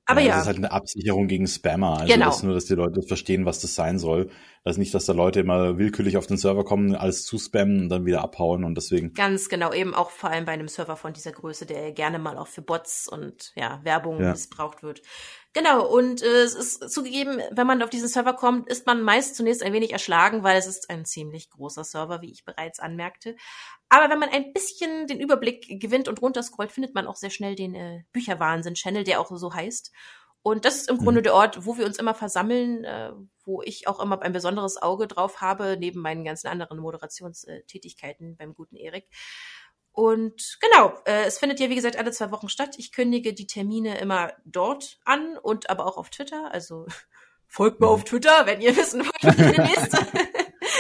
Aber ja. Das ist halt eine Absicherung gegen Spammer. Also genau. das ist nur, dass die Leute verstehen, was das sein soll. Also nicht, dass da Leute immer willkürlich auf den Server kommen, alles zu spammen und dann wieder abhauen und deswegen. Ganz genau, eben auch vor allem bei einem Server von dieser Größe, der gerne mal auch für Bots und ja, Werbung ja. missbraucht wird. Genau, und äh, es ist zugegeben, wenn man auf diesen Server kommt, ist man meist zunächst ein wenig erschlagen, weil es ist ein ziemlich großer Server, wie ich bereits anmerkte. Aber wenn man ein bisschen den Überblick gewinnt und runterscrollt, findet man auch sehr schnell den äh, Bücherwahnsinn-Channel, der auch so heißt. Und das ist im Grunde mhm. der Ort, wo wir uns immer versammeln, äh, wo ich auch immer ein besonderes Auge drauf habe, neben meinen ganzen anderen Moderationstätigkeiten beim guten Erik. Und genau, äh, es findet ja wie gesagt alle zwei Wochen statt. Ich kündige die Termine immer dort an und aber auch auf Twitter. Also folgt mir mhm. auf Twitter, wenn ihr wissen wollt, was der nächste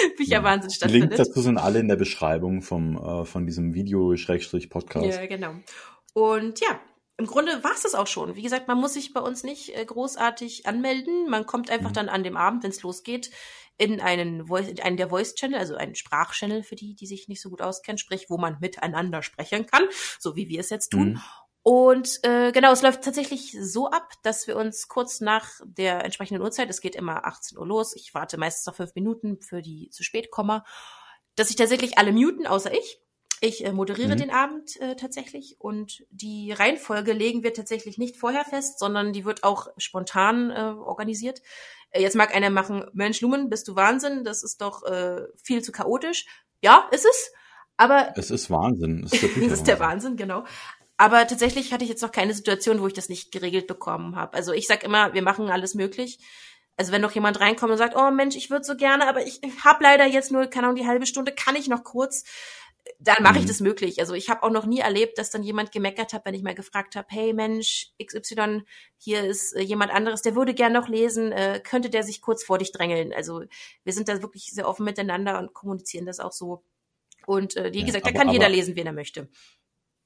Bücherwahnsinn ja. stattfindet. Links dazu sind alle in der Beschreibung vom äh, von diesem Video-Podcast. Ja, genau. Und ja, im Grunde war es das auch schon. Wie gesagt, man muss sich bei uns nicht äh, großartig anmelden. Man kommt einfach mhm. dann an dem Abend, wenn es losgeht, in einen, Voice, in einen der Voice-Channel, also einen Sprachchannel für die, die sich nicht so gut auskennen, sprich, wo man miteinander sprechen kann, so wie wir es jetzt tun. Mhm. Und äh, genau, es läuft tatsächlich so ab, dass wir uns kurz nach der entsprechenden Uhrzeit, es geht immer 18 Uhr los, ich warte meistens noch fünf Minuten für die zu spät komme, dass sich tatsächlich alle muten, außer ich. Ich äh, moderiere mhm. den Abend äh, tatsächlich und die Reihenfolge legen wir tatsächlich nicht vorher fest, sondern die wird auch spontan äh, organisiert. Äh, jetzt mag einer machen, Mensch Lumen, bist du Wahnsinn, das ist doch äh, viel zu chaotisch. Ja, ist es. Aber es ist Wahnsinn. Es ist, das ist der Wahnsinn, genau. Aber tatsächlich hatte ich jetzt noch keine Situation, wo ich das nicht geregelt bekommen habe. Also ich sag immer, wir machen alles möglich. Also wenn noch jemand reinkommt und sagt, oh Mensch, ich würde so gerne, aber ich habe leider jetzt nur, keine Ahnung, die halbe Stunde, kann ich noch kurz? dann mache ich mhm. das möglich. Also ich habe auch noch nie erlebt, dass dann jemand gemeckert hat, wenn ich mal gefragt habe, hey Mensch, XY, hier ist äh, jemand anderes, der würde gern noch lesen, äh, könnte der sich kurz vor dich drängeln. Also wir sind da wirklich sehr offen miteinander und kommunizieren das auch so. Und äh, wie ja, gesagt, da kann aber, jeder lesen, wen er möchte.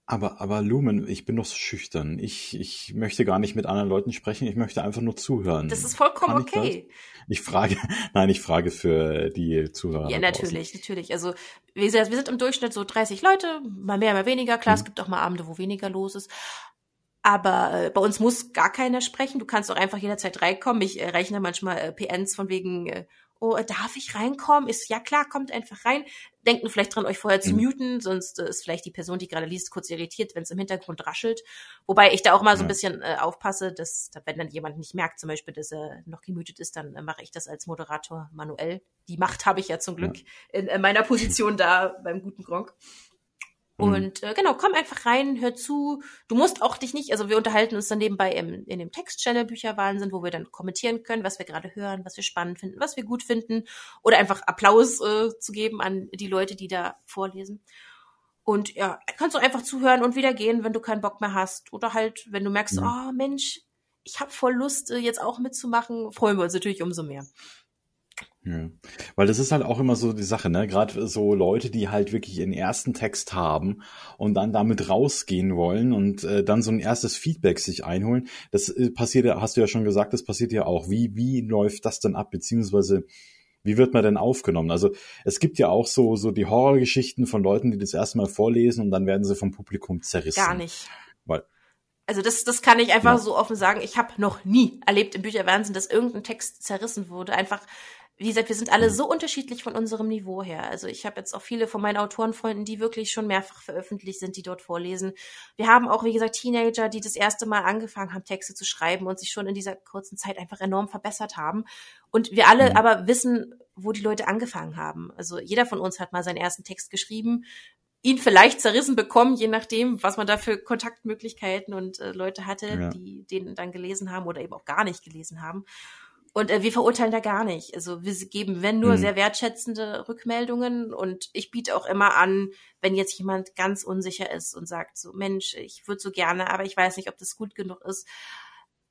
Aber, aber Lumen, ich bin doch so schüchtern. Ich, ich möchte gar nicht mit anderen Leuten sprechen. Ich möchte einfach nur zuhören. Das ist vollkommen ich okay. Ich frage, nein, ich frage für die Zuhörer. Ja, natürlich, natürlich. Also, wie gesagt, wir sind im Durchschnitt so 30 Leute, mal mehr, mal weniger. Klar, mhm. es gibt auch mal Abende, wo weniger los ist. Aber äh, bei uns muss gar keiner sprechen. Du kannst auch einfach jederzeit reinkommen. Ich äh, rechne manchmal äh, PNs von wegen, äh, oh, darf ich reinkommen? Ist ja klar, kommt einfach rein. Denkt nur vielleicht dran, euch vorher zu mhm. muten, sonst äh, ist vielleicht die Person, die gerade liest, kurz irritiert, wenn es im Hintergrund raschelt. Wobei ich da auch mal so ein bisschen äh, aufpasse, dass, wenn dann jemand nicht merkt, zum Beispiel, dass er noch gemütet ist, dann äh, mache ich das als Moderator manuell. Die Macht habe ich ja zum Glück ja. In, in meiner Position da beim guten Gronk. Mhm. Und äh, genau, komm einfach rein, hör zu. Du musst auch dich nicht, also wir unterhalten uns dann nebenbei im, in dem Text-Channel Bücherwahnsinn, wo wir dann kommentieren können, was wir gerade hören, was wir spannend finden, was wir gut finden. Oder einfach Applaus äh, zu geben an die Leute, die da vorlesen. Und ja, kannst du einfach zuhören und wieder gehen, wenn du keinen Bock mehr hast. Oder halt, wenn du merkst, mhm. oh Mensch, ich habe voll Lust, äh, jetzt auch mitzumachen, freuen wir uns natürlich umso mehr. Ja. Weil das ist halt auch immer so die Sache, ne? Gerade so Leute, die halt wirklich ihren ersten Text haben und dann damit rausgehen wollen und äh, dann so ein erstes Feedback sich einholen. Das äh, passiert ja, hast du ja schon gesagt, das passiert ja auch. Wie, wie läuft das denn ab? Beziehungsweise wie wird man denn aufgenommen? Also es gibt ja auch so, so die Horrorgeschichten von Leuten, die das erste Mal vorlesen und dann werden sie vom Publikum zerrissen. Gar nicht. Weil, also das, das kann ich einfach ja. so offen sagen. Ich habe noch nie erlebt im Bücherwahnsinn, dass irgendein Text zerrissen wurde. Einfach wie gesagt, wir sind alle mhm. so unterschiedlich von unserem Niveau her. Also ich habe jetzt auch viele von meinen Autorenfreunden, die wirklich schon mehrfach veröffentlicht sind, die dort vorlesen. Wir haben auch, wie gesagt, Teenager, die das erste Mal angefangen haben, Texte zu schreiben und sich schon in dieser kurzen Zeit einfach enorm verbessert haben. Und wir alle mhm. aber wissen, wo die Leute angefangen haben. Also jeder von uns hat mal seinen ersten Text geschrieben, ihn vielleicht zerrissen bekommen, je nachdem, was man da für Kontaktmöglichkeiten und äh, Leute hatte, ja. die den dann gelesen haben oder eben auch gar nicht gelesen haben. Und äh, wir verurteilen da gar nicht. Also wir geben, wenn nur, mhm. sehr wertschätzende Rückmeldungen. Und ich biete auch immer an, wenn jetzt jemand ganz unsicher ist und sagt so, Mensch, ich würde so gerne, aber ich weiß nicht, ob das gut genug ist,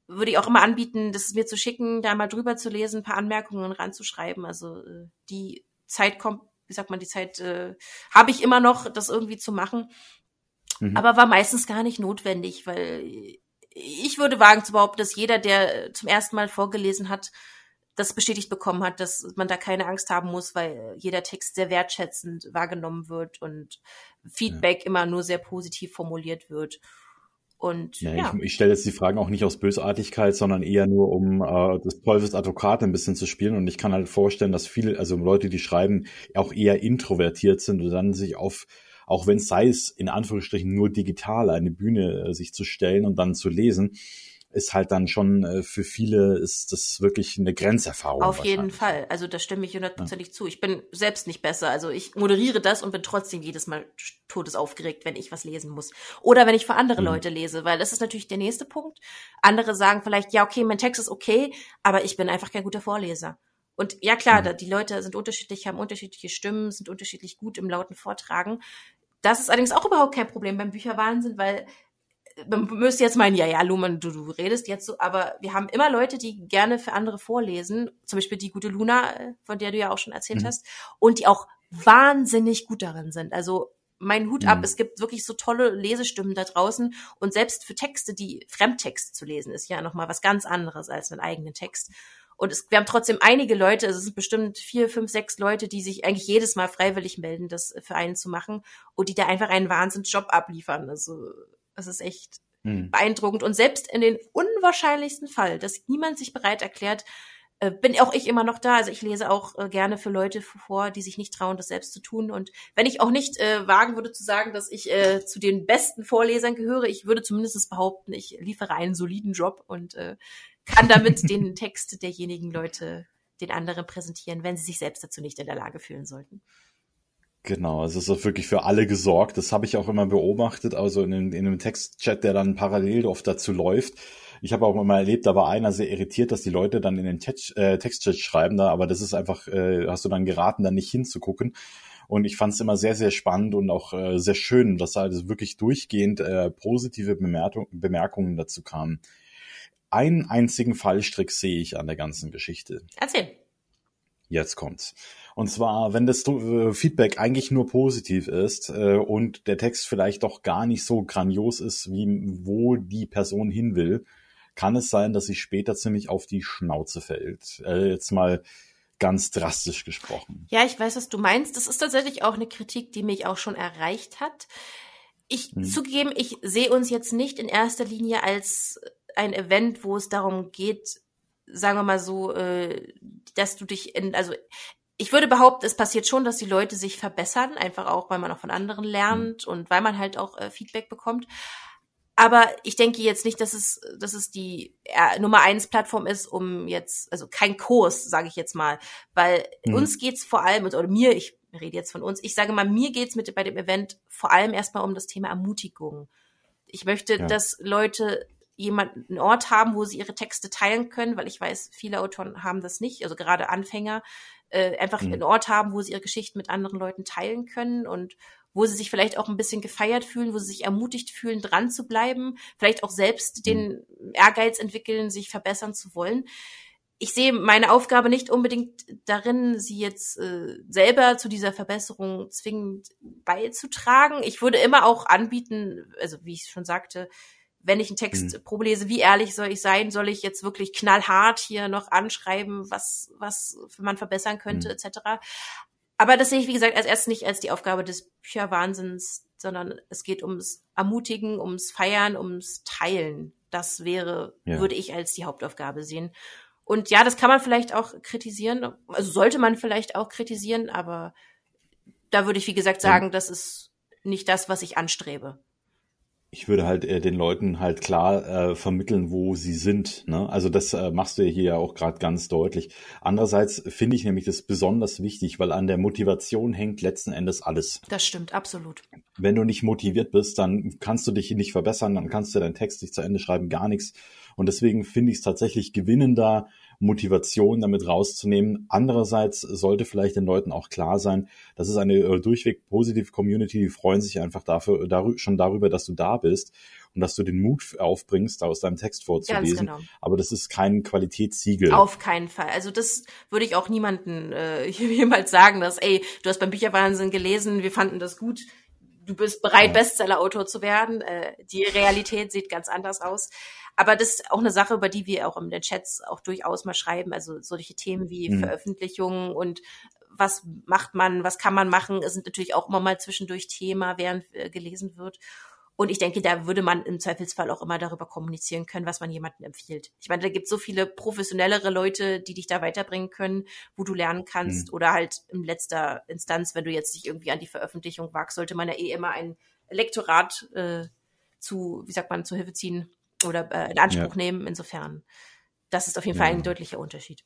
würde ich auch immer anbieten, das mir zu schicken, da mal drüber zu lesen, ein paar Anmerkungen ranzuschreiben. Also äh, die Zeit kommt, wie sagt man, die Zeit äh, habe ich immer noch, das irgendwie zu machen. Mhm. Aber war meistens gar nicht notwendig, weil ich würde wagen zu behaupten, dass jeder, der zum ersten Mal vorgelesen hat, das bestätigt bekommen hat, dass man da keine Angst haben muss, weil jeder Text sehr wertschätzend wahrgenommen wird und Feedback ja. immer nur sehr positiv formuliert wird. Und ja, ja. Ich, ich stelle jetzt die Fragen auch nicht aus Bösartigkeit, sondern eher nur um äh, das Teufels Advokat ein bisschen zu spielen. Und ich kann halt vorstellen, dass viele, also Leute, die schreiben, auch eher introvertiert sind und dann sich auf auch wenn es sei es in Anführungsstrichen nur digital, eine Bühne äh, sich zu stellen und dann zu lesen, ist halt dann schon äh, für viele ist das wirklich eine Grenzerfahrung. Auf jeden Fall. Also da stimme ich hundertprozentig ja. zu. Ich bin selbst nicht besser. Also ich moderiere das und bin trotzdem jedes Mal todesaufgeregt, wenn ich was lesen muss. Oder wenn ich für andere mhm. Leute lese, weil das ist natürlich der nächste Punkt. Andere sagen vielleicht, ja, okay, mein Text ist okay, aber ich bin einfach kein guter Vorleser. Und ja klar, mhm. die Leute sind unterschiedlich, haben unterschiedliche Stimmen, sind unterschiedlich gut im lauten Vortragen. Das ist allerdings auch überhaupt kein Problem beim Bücherwahnsinn, weil äh, man müsste jetzt meinen, ja, ja, Luman, du, du redest jetzt so, aber wir haben immer Leute, die gerne für andere vorlesen, zum Beispiel die gute Luna, äh, von der du ja auch schon erzählt mhm. hast, und die auch wahnsinnig gut darin sind. Also mein Hut mhm. ab, es gibt wirklich so tolle Lesestimmen da draußen und selbst für Texte, die Fremdtexte zu lesen, ist ja nochmal was ganz anderes als einen eigenen Text. Und es, wir haben trotzdem einige Leute, also es sind bestimmt vier, fünf, sechs Leute, die sich eigentlich jedes Mal freiwillig melden, das für einen zu machen und die da einfach einen Wahnsinnsjob abliefern. Also es ist echt hm. beeindruckend. Und selbst in den unwahrscheinlichsten Fall, dass niemand sich bereit erklärt, äh, bin auch ich immer noch da. Also ich lese auch äh, gerne für Leute vor, die sich nicht trauen, das selbst zu tun. Und wenn ich auch nicht äh, wagen würde zu sagen, dass ich äh, zu den besten Vorlesern gehöre, ich würde zumindest behaupten, ich liefere einen soliden Job und äh, kann damit den Text derjenigen Leute den anderen präsentieren, wenn sie sich selbst dazu nicht in der Lage fühlen sollten. Genau, also es ist wirklich für alle gesorgt. Das habe ich auch immer beobachtet, also in, in einem Textchat, der dann parallel oft dazu läuft. Ich habe auch immer erlebt, da war einer sehr irritiert, dass die Leute dann in den Text, äh, Textchat schreiben, da, aber das ist einfach, äh, hast du dann geraten, da nicht hinzugucken. Und ich fand es immer sehr, sehr spannend und auch äh, sehr schön, dass halt wirklich durchgehend äh, positive Bemerkung, Bemerkungen dazu kamen einen einzigen Fallstrick sehe ich an der ganzen Geschichte. Erzähl. Jetzt kommt's. Und zwar, wenn das äh, Feedback eigentlich nur positiv ist äh, und der Text vielleicht doch gar nicht so grandios ist, wie wo die Person hin will, kann es sein, dass sie später ziemlich auf die Schnauze fällt. Äh, jetzt mal ganz drastisch gesprochen. Ja, ich weiß, was du meinst. Das ist tatsächlich auch eine Kritik, die mich auch schon erreicht hat. Ich hm. zugegeben, ich sehe uns jetzt nicht in erster Linie als ein Event, wo es darum geht, sagen wir mal so, äh, dass du dich in, also ich würde behaupten, es passiert schon, dass die Leute sich verbessern, einfach auch, weil man auch von anderen lernt mhm. und weil man halt auch äh, Feedback bekommt. Aber ich denke jetzt nicht, dass es, dass es die äh, Nummer eins Plattform ist, um jetzt, also kein Kurs, sage ich jetzt mal, weil mhm. uns geht's vor allem, oder mir, ich rede jetzt von uns, ich sage mal, mir geht's mit bei dem Event vor allem erstmal um das Thema Ermutigung. Ich möchte, ja. dass Leute jemanden einen Ort haben, wo sie ihre Texte teilen können, weil ich weiß, viele Autoren haben das nicht, also gerade Anfänger, äh, einfach mhm. einen Ort haben, wo sie ihre Geschichten mit anderen Leuten teilen können und wo sie sich vielleicht auch ein bisschen gefeiert fühlen, wo sie sich ermutigt fühlen, dran zu bleiben, vielleicht auch selbst den mhm. Ehrgeiz entwickeln, sich verbessern zu wollen. Ich sehe meine Aufgabe nicht unbedingt darin, sie jetzt äh, selber zu dieser Verbesserung zwingend beizutragen. Ich würde immer auch anbieten, also wie ich schon sagte, wenn ich einen Text mhm. Probe lese, wie ehrlich soll ich sein? Soll ich jetzt wirklich knallhart hier noch anschreiben, was, was man verbessern könnte, mhm. etc. Aber das sehe ich, wie gesagt, als erstes nicht als die Aufgabe des Bücherwahnsinns, sondern es geht ums Ermutigen, ums Feiern, ums Teilen. Das wäre, ja. würde ich als die Hauptaufgabe sehen. Und ja, das kann man vielleicht auch kritisieren, also sollte man vielleicht auch kritisieren, aber da würde ich, wie gesagt, sagen, das ist nicht das, was ich anstrebe ich würde halt äh, den Leuten halt klar äh, vermitteln, wo sie sind. Ne? Also das äh, machst du ja hier ja auch gerade ganz deutlich. Andererseits finde ich nämlich das besonders wichtig, weil an der Motivation hängt letzten Endes alles. Das stimmt, absolut. Wenn du nicht motiviert bist, dann kannst du dich nicht verbessern, dann kannst du deinen Text nicht zu Ende schreiben, gar nichts. Und deswegen finde ich es tatsächlich gewinnender, Motivation damit rauszunehmen. Andererseits sollte vielleicht den Leuten auch klar sein, das ist eine äh, durchweg positive Community, die freuen sich einfach dafür, darü schon darüber, dass du da bist und dass du den Mut aufbringst, da aus deinem Text vorzulesen. Genau. Aber das ist kein Qualitätssiegel. Auf keinen Fall. Also das würde ich auch niemanden äh, jemals sagen, dass, ey, du hast beim Bücherwahnsinn gelesen, wir fanden das gut du bist bereit. Bestseller-Autor zu werden. Äh, die Realität sieht ganz anders aus. Aber das ist auch eine Sache, über die wir auch in den Chats auch durchaus mal schreiben. Also solche Themen wie mhm. Veröffentlichungen und was macht man, was kann man machen, sind natürlich auch immer mal zwischendurch Thema, während äh, gelesen wird. Und ich denke, da würde man im Zweifelsfall auch immer darüber kommunizieren können, was man jemandem empfiehlt. Ich meine, da gibt es so viele professionellere Leute, die dich da weiterbringen können, wo du lernen kannst. Mhm. Oder halt in letzter Instanz, wenn du jetzt dich irgendwie an die Veröffentlichung wagst, sollte man ja eh immer ein Lektorat äh, zu, wie sagt man, zur Hilfe ziehen, oder äh, in Anspruch ja. nehmen. Insofern, das ist auf jeden ja. Fall ein deutlicher Unterschied.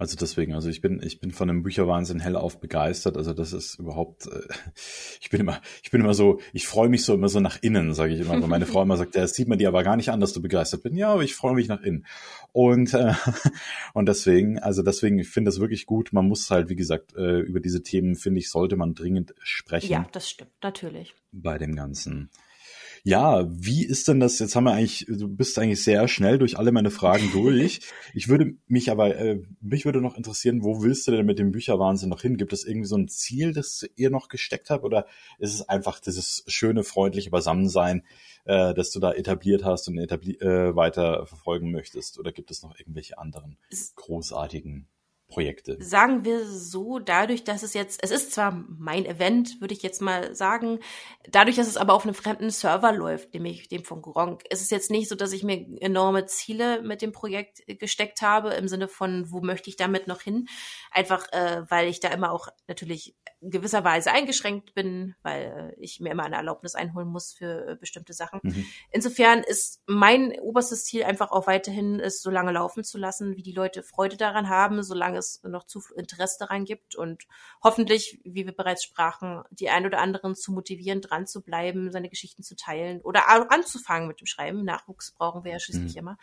Also deswegen, also ich bin, ich bin von dem Bücherwahnsinn hellauf begeistert. Also das ist überhaupt, äh, ich bin immer, ich bin immer so, ich freue mich so immer so nach innen, sage ich immer. Weil meine Frau immer sagt, ja, das sieht man dir aber gar nicht an, dass du begeistert bist. Ja, aber ich freue mich nach innen. Und äh, und deswegen, also deswegen, ich finde das wirklich gut. Man muss halt, wie gesagt, äh, über diese Themen finde ich, sollte man dringend sprechen. Ja, das stimmt, natürlich. Bei dem Ganzen. Ja, wie ist denn das? Jetzt haben wir eigentlich, du bist eigentlich sehr schnell durch alle meine Fragen durch. Ich würde mich aber, äh, mich würde noch interessieren, wo willst du denn mit dem Bücherwahnsinn noch hin? Gibt es irgendwie so ein Ziel, das ihr noch gesteckt habt? Oder ist es einfach dieses schöne, freundliche Beisammensein, äh, das du da etabliert hast und etabli äh, weiter verfolgen möchtest? Oder gibt es noch irgendwelche anderen großartigen Projekte? Sagen wir so, dadurch, dass es jetzt, es ist zwar mein Event, würde ich jetzt mal sagen, dadurch, dass es aber auf einem fremden Server läuft, nämlich dem von Gronk, ist es jetzt nicht so, dass ich mir enorme Ziele mit dem Projekt gesteckt habe, im Sinne von, wo möchte ich damit noch hin? Einfach, äh, weil ich da immer auch natürlich in gewisser Weise eingeschränkt bin, weil äh, ich mir immer eine Erlaubnis einholen muss für äh, bestimmte Sachen. Mhm. Insofern ist mein oberstes Ziel einfach auch weiterhin, es so lange laufen zu lassen, wie die Leute Freude daran haben, solange es noch zu Interesse daran gibt und hoffentlich, wie wir bereits sprachen, die ein oder anderen zu motivieren, dran zu bleiben, seine Geschichten zu teilen oder anzufangen mit dem Schreiben. Nachwuchs brauchen wir ja schließlich mhm. immer.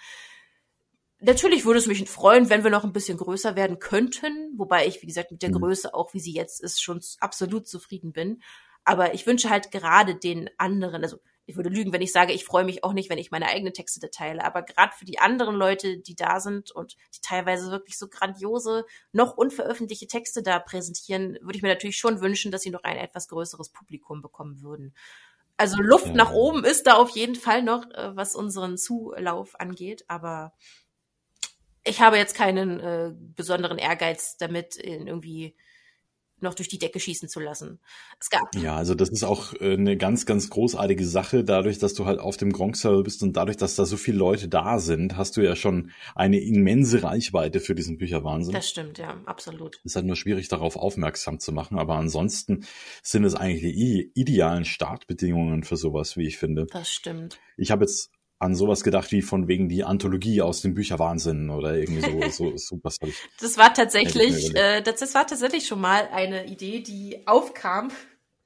Natürlich würde es mich freuen, wenn wir noch ein bisschen größer werden könnten, wobei ich, wie gesagt, mit der mhm. Größe, auch wie sie jetzt ist, schon absolut zufrieden bin. Aber ich wünsche halt gerade den anderen, also ich würde lügen, wenn ich sage, ich freue mich auch nicht, wenn ich meine eigenen Texte teile. Aber gerade für die anderen Leute, die da sind und die teilweise wirklich so grandiose, noch unveröffentlichte Texte da präsentieren, würde ich mir natürlich schon wünschen, dass sie noch ein etwas größeres Publikum bekommen würden. Also Luft ja. nach oben ist da auf jeden Fall noch, äh, was unseren Zulauf angeht, aber ich habe jetzt keinen äh, besonderen Ehrgeiz damit, in irgendwie noch durch die Decke schießen zu lassen. Es gab. Ja, also das ist auch äh, eine ganz, ganz großartige Sache. Dadurch, dass du halt auf dem Gronk-Server bist und dadurch, dass da so viele Leute da sind, hast du ja schon eine immense Reichweite für diesen Bücherwahnsinn. Das stimmt, ja, absolut. Es ist halt nur schwierig, darauf aufmerksam zu machen. Aber ansonsten sind es eigentlich die idealen Startbedingungen für sowas, wie ich finde. Das stimmt. Ich habe jetzt an sowas gedacht wie von wegen die Anthologie aus dem Bücherwahnsinn oder irgendwie so, so, so was ich. Das war tatsächlich, äh, das, das war tatsächlich schon mal eine Idee, die aufkam,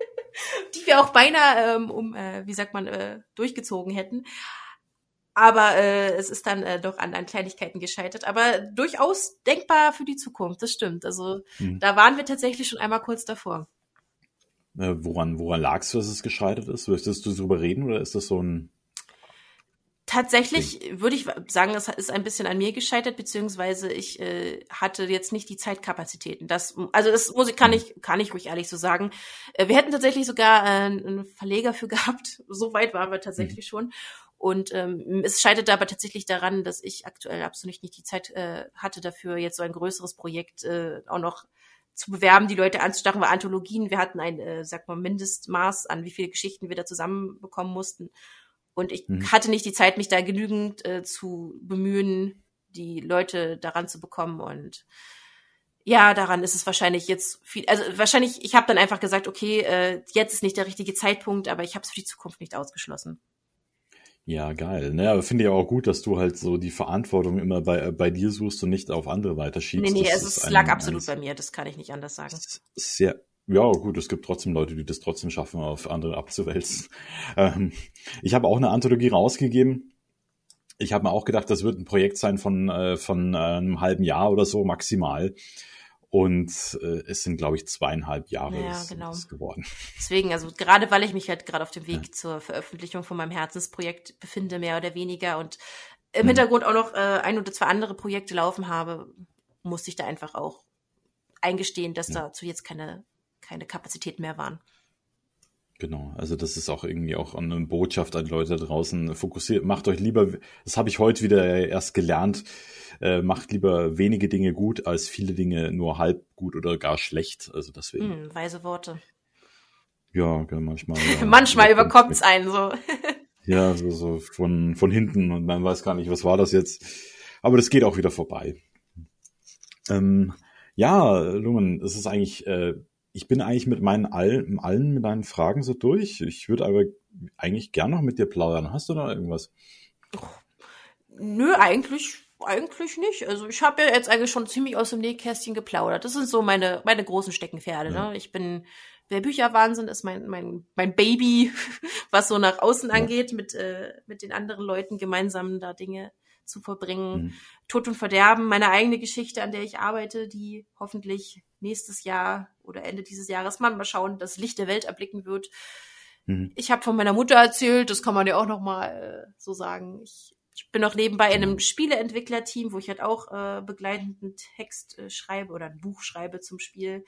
die wir auch beinahe ähm, um, äh, wie sagt man, äh, durchgezogen hätten. Aber äh, es ist dann äh, doch an, an Kleinigkeiten gescheitert. Aber durchaus denkbar für die Zukunft, das stimmt. Also hm. da waren wir tatsächlich schon einmal kurz davor. Äh, woran woran lag es, dass es gescheitert ist? Möchtest du darüber reden oder ist das so ein Tatsächlich würde ich sagen, es ist ein bisschen an mir gescheitert, beziehungsweise ich äh, hatte jetzt nicht die Zeitkapazitäten. Das, also das muss ich, kann ich, kann ich ruhig ehrlich so sagen. Äh, wir hätten tatsächlich sogar äh, einen Verleger für gehabt. So weit waren wir tatsächlich mhm. schon. Und ähm, es scheiterte aber tatsächlich daran, dass ich aktuell absolut nicht die Zeit äh, hatte dafür, jetzt so ein größeres Projekt äh, auch noch zu bewerben, die Leute anzustachen, weil Anthologien, wir hatten ein, äh, sag mal, Mindestmaß an, wie viele Geschichten wir da zusammenbekommen mussten. Und ich mhm. hatte nicht die Zeit, mich da genügend äh, zu bemühen, die Leute daran zu bekommen. Und ja, daran ist es wahrscheinlich jetzt viel. Also wahrscheinlich, ich habe dann einfach gesagt, okay, äh, jetzt ist nicht der richtige Zeitpunkt, aber ich habe es für die Zukunft nicht ausgeschlossen. Ja, geil. Naja, finde ich auch gut, dass du halt so die Verantwortung immer bei, äh, bei dir suchst und nicht auf andere weiterschiebst. Nee, nee, also es lag absolut bei mir, das kann ich nicht anders sagen. Sehr, ja, gut, es gibt trotzdem Leute, die das trotzdem schaffen, auf andere abzuwälzen. Ähm, ich habe auch eine Anthologie rausgegeben. Ich habe mir auch gedacht, das wird ein Projekt sein von, äh, von äh, einem halben Jahr oder so maximal. Und äh, es sind, glaube ich, zweieinhalb Jahre ja, genau. geworden. Deswegen, also gerade weil ich mich halt gerade auf dem Weg ja. zur Veröffentlichung von meinem Herzensprojekt befinde, mehr oder weniger, und im mhm. Hintergrund auch noch äh, ein oder zwei andere Projekte laufen habe, musste ich da einfach auch eingestehen, dass ja. dazu jetzt keine keine Kapazität mehr waren. Genau, also das ist auch irgendwie auch eine Botschaft an Leute draußen. Fokussiert, macht euch lieber, das habe ich heute wieder erst gelernt, äh, macht lieber wenige Dinge gut als viele Dinge nur halb gut oder gar schlecht. Also deswegen. Mm, weise Worte. Ja, manchmal. Ja, manchmal überkommt es einen so. ja, so, so von, von hinten und man weiß gar nicht, was war das jetzt. Aber das geht auch wieder vorbei. Ähm, ja, Lumen, es ist eigentlich äh, ich bin eigentlich mit meinen all, allen mit deinen Fragen so durch. Ich würde aber eigentlich gern noch mit dir plaudern. Hast du da irgendwas? Nö, eigentlich eigentlich nicht. Also ich habe ja jetzt eigentlich schon ziemlich aus dem Nähkästchen geplaudert. Das sind so meine meine großen Steckenpferde. Ja. Ne? Ich bin der Bücherwahnsinn ist mein mein mein Baby, was so nach außen ja. angeht, mit äh, mit den anderen Leuten gemeinsam da Dinge zu verbringen. Mhm. Tod und Verderben, meine eigene Geschichte, an der ich arbeite, die hoffentlich nächstes Jahr oder Ende dieses Jahres mal, mal schauen, das Licht der Welt erblicken wird. Mhm. Ich habe von meiner Mutter erzählt, das kann man ja auch noch mal äh, so sagen. Ich, ich bin noch nebenbei in einem mhm. Spieleentwicklerteam, wo ich halt auch äh, begleitenden Text äh, schreibe oder ein Buch schreibe zum Spiel.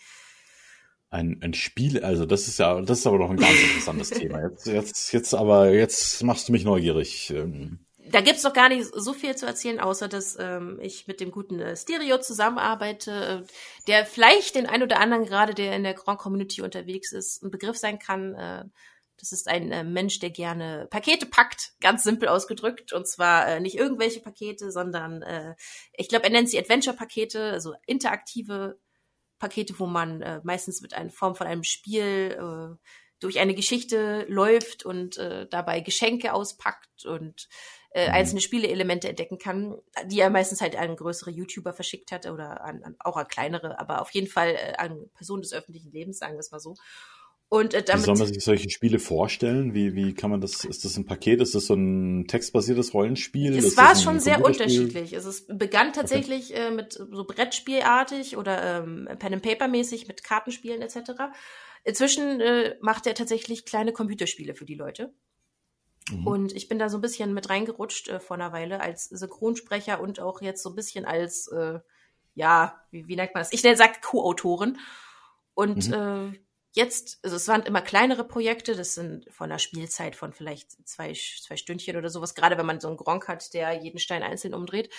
Ein, ein Spiel, also das ist ja, das ist aber noch ein ganz interessantes Thema. Jetzt, jetzt, jetzt aber, jetzt machst du mich neugierig. Ähm da gibt's noch gar nicht so viel zu erzählen, außer dass ähm, ich mit dem guten äh, Stereo zusammenarbeite, äh, der vielleicht den ein oder anderen gerade, der in der Grand Community unterwegs ist, ein Begriff sein kann. Äh, das ist ein äh, Mensch, der gerne Pakete packt, ganz simpel ausgedrückt. Und zwar äh, nicht irgendwelche Pakete, sondern äh, ich glaube, er nennt sie Adventure-Pakete, also interaktive Pakete, wo man äh, meistens mit einer Form von einem Spiel äh, durch eine Geschichte läuft und äh, dabei Geschenke auspackt und äh, mhm. einzelne Spieleelemente entdecken kann, die er meistens halt an größere YouTuber verschickt hat oder an, an, auch an kleinere, aber auf jeden Fall äh, an Personen des öffentlichen Lebens, sagen wir es mal so. Und äh, damit, wie soll man sich solche Spiele vorstellen? Wie, wie kann man das, ist das ein Paket? Ist das so ein textbasiertes Rollenspiel? Es war schon sehr unterschiedlich. Es begann tatsächlich okay. äh, mit so Brettspielartig oder ähm, Pen and Paper mäßig mit Kartenspielen etc. Inzwischen äh, macht er tatsächlich kleine Computerspiele für die Leute. Mhm. Und ich bin da so ein bisschen mit reingerutscht äh, vor einer Weile als Synchronsprecher und auch jetzt so ein bisschen als, äh, ja, wie, wie nennt man das? Ich sage Co-Autorin. Und mhm. äh, jetzt, also es waren immer kleinere Projekte, das sind von einer Spielzeit von vielleicht zwei, zwei Stündchen oder sowas, gerade wenn man so einen Gronk hat, der jeden Stein einzeln umdreht.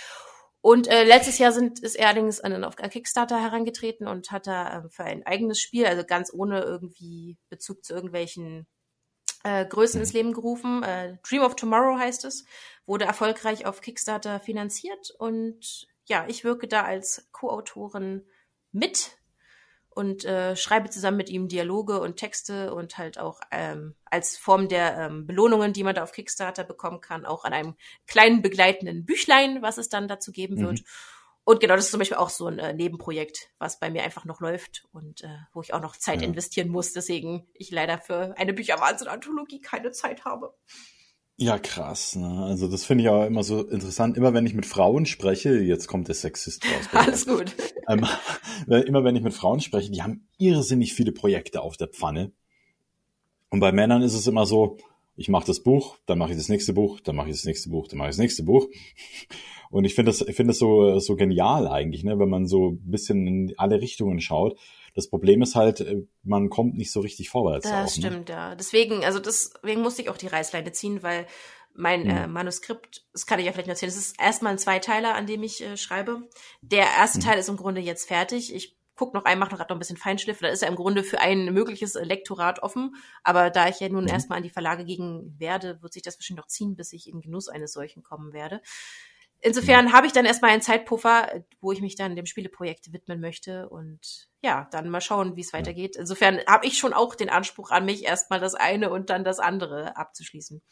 Und äh, letztes Jahr sind, ist er allerdings an, auf Kickstarter herangetreten und hat da äh, für ein eigenes Spiel, also ganz ohne irgendwie Bezug zu irgendwelchen äh, Größen ins mhm. Leben gerufen. Äh, Dream of Tomorrow heißt es, wurde erfolgreich auf Kickstarter finanziert und ja, ich wirke da als Co-Autorin mit und äh, schreibe zusammen mit ihm Dialoge und Texte und halt auch ähm, als Form der ähm, Belohnungen, die man da auf Kickstarter bekommen kann, auch an einem kleinen begleitenden Büchlein, was es dann dazu geben wird. Mhm. Und genau, das ist zum Beispiel auch so ein äh, Nebenprojekt, was bei mir einfach noch läuft und äh, wo ich auch noch Zeit ja. investieren muss, deswegen ich leider für eine Bücherwahnsinn-Anthologie keine Zeit habe. Ja, krass. Ne? Also das finde ich auch immer so interessant. Immer wenn ich mit Frauen spreche, jetzt kommt der Sexist raus. Alles gut. Ähm, immer wenn ich mit Frauen spreche, die haben irrsinnig viele Projekte auf der Pfanne. Und bei Männern ist es immer so, ich mache das Buch, dann mache ich das nächste Buch, dann mache ich das nächste Buch, dann mache ich das nächste Buch. Und ich finde das, ich finde das so, so genial eigentlich, ne, wenn man so ein bisschen in alle Richtungen schaut. Das Problem ist halt, äh, man kommt nicht so richtig vorwärts. Das auch, ne? stimmt, ne? ja. Deswegen, also deswegen musste ich auch die Reißleine ziehen, weil mein äh, mhm. Manuskript, das kann ich ja vielleicht noch erzählen, das ist erstmal ein Zweiteiler, an dem ich äh, schreibe. Der erste mhm. Teil ist im Grunde jetzt fertig. Ich guck noch ein, mach noch gerade noch ein bisschen Feinschliff. Da ist er im Grunde für ein mögliches Lektorat offen. Aber da ich ja nun mhm. erstmal an die Verlage gegen werde, wird sich das wahrscheinlich noch ziehen, bis ich in Genuss eines solchen kommen werde. Insofern mhm. habe ich dann erstmal einen Zeitpuffer, wo ich mich dann dem Spieleprojekt widmen möchte und ja, dann mal schauen, wie es weitergeht. Insofern habe ich schon auch den Anspruch an mich, erstmal das eine und dann das andere abzuschließen.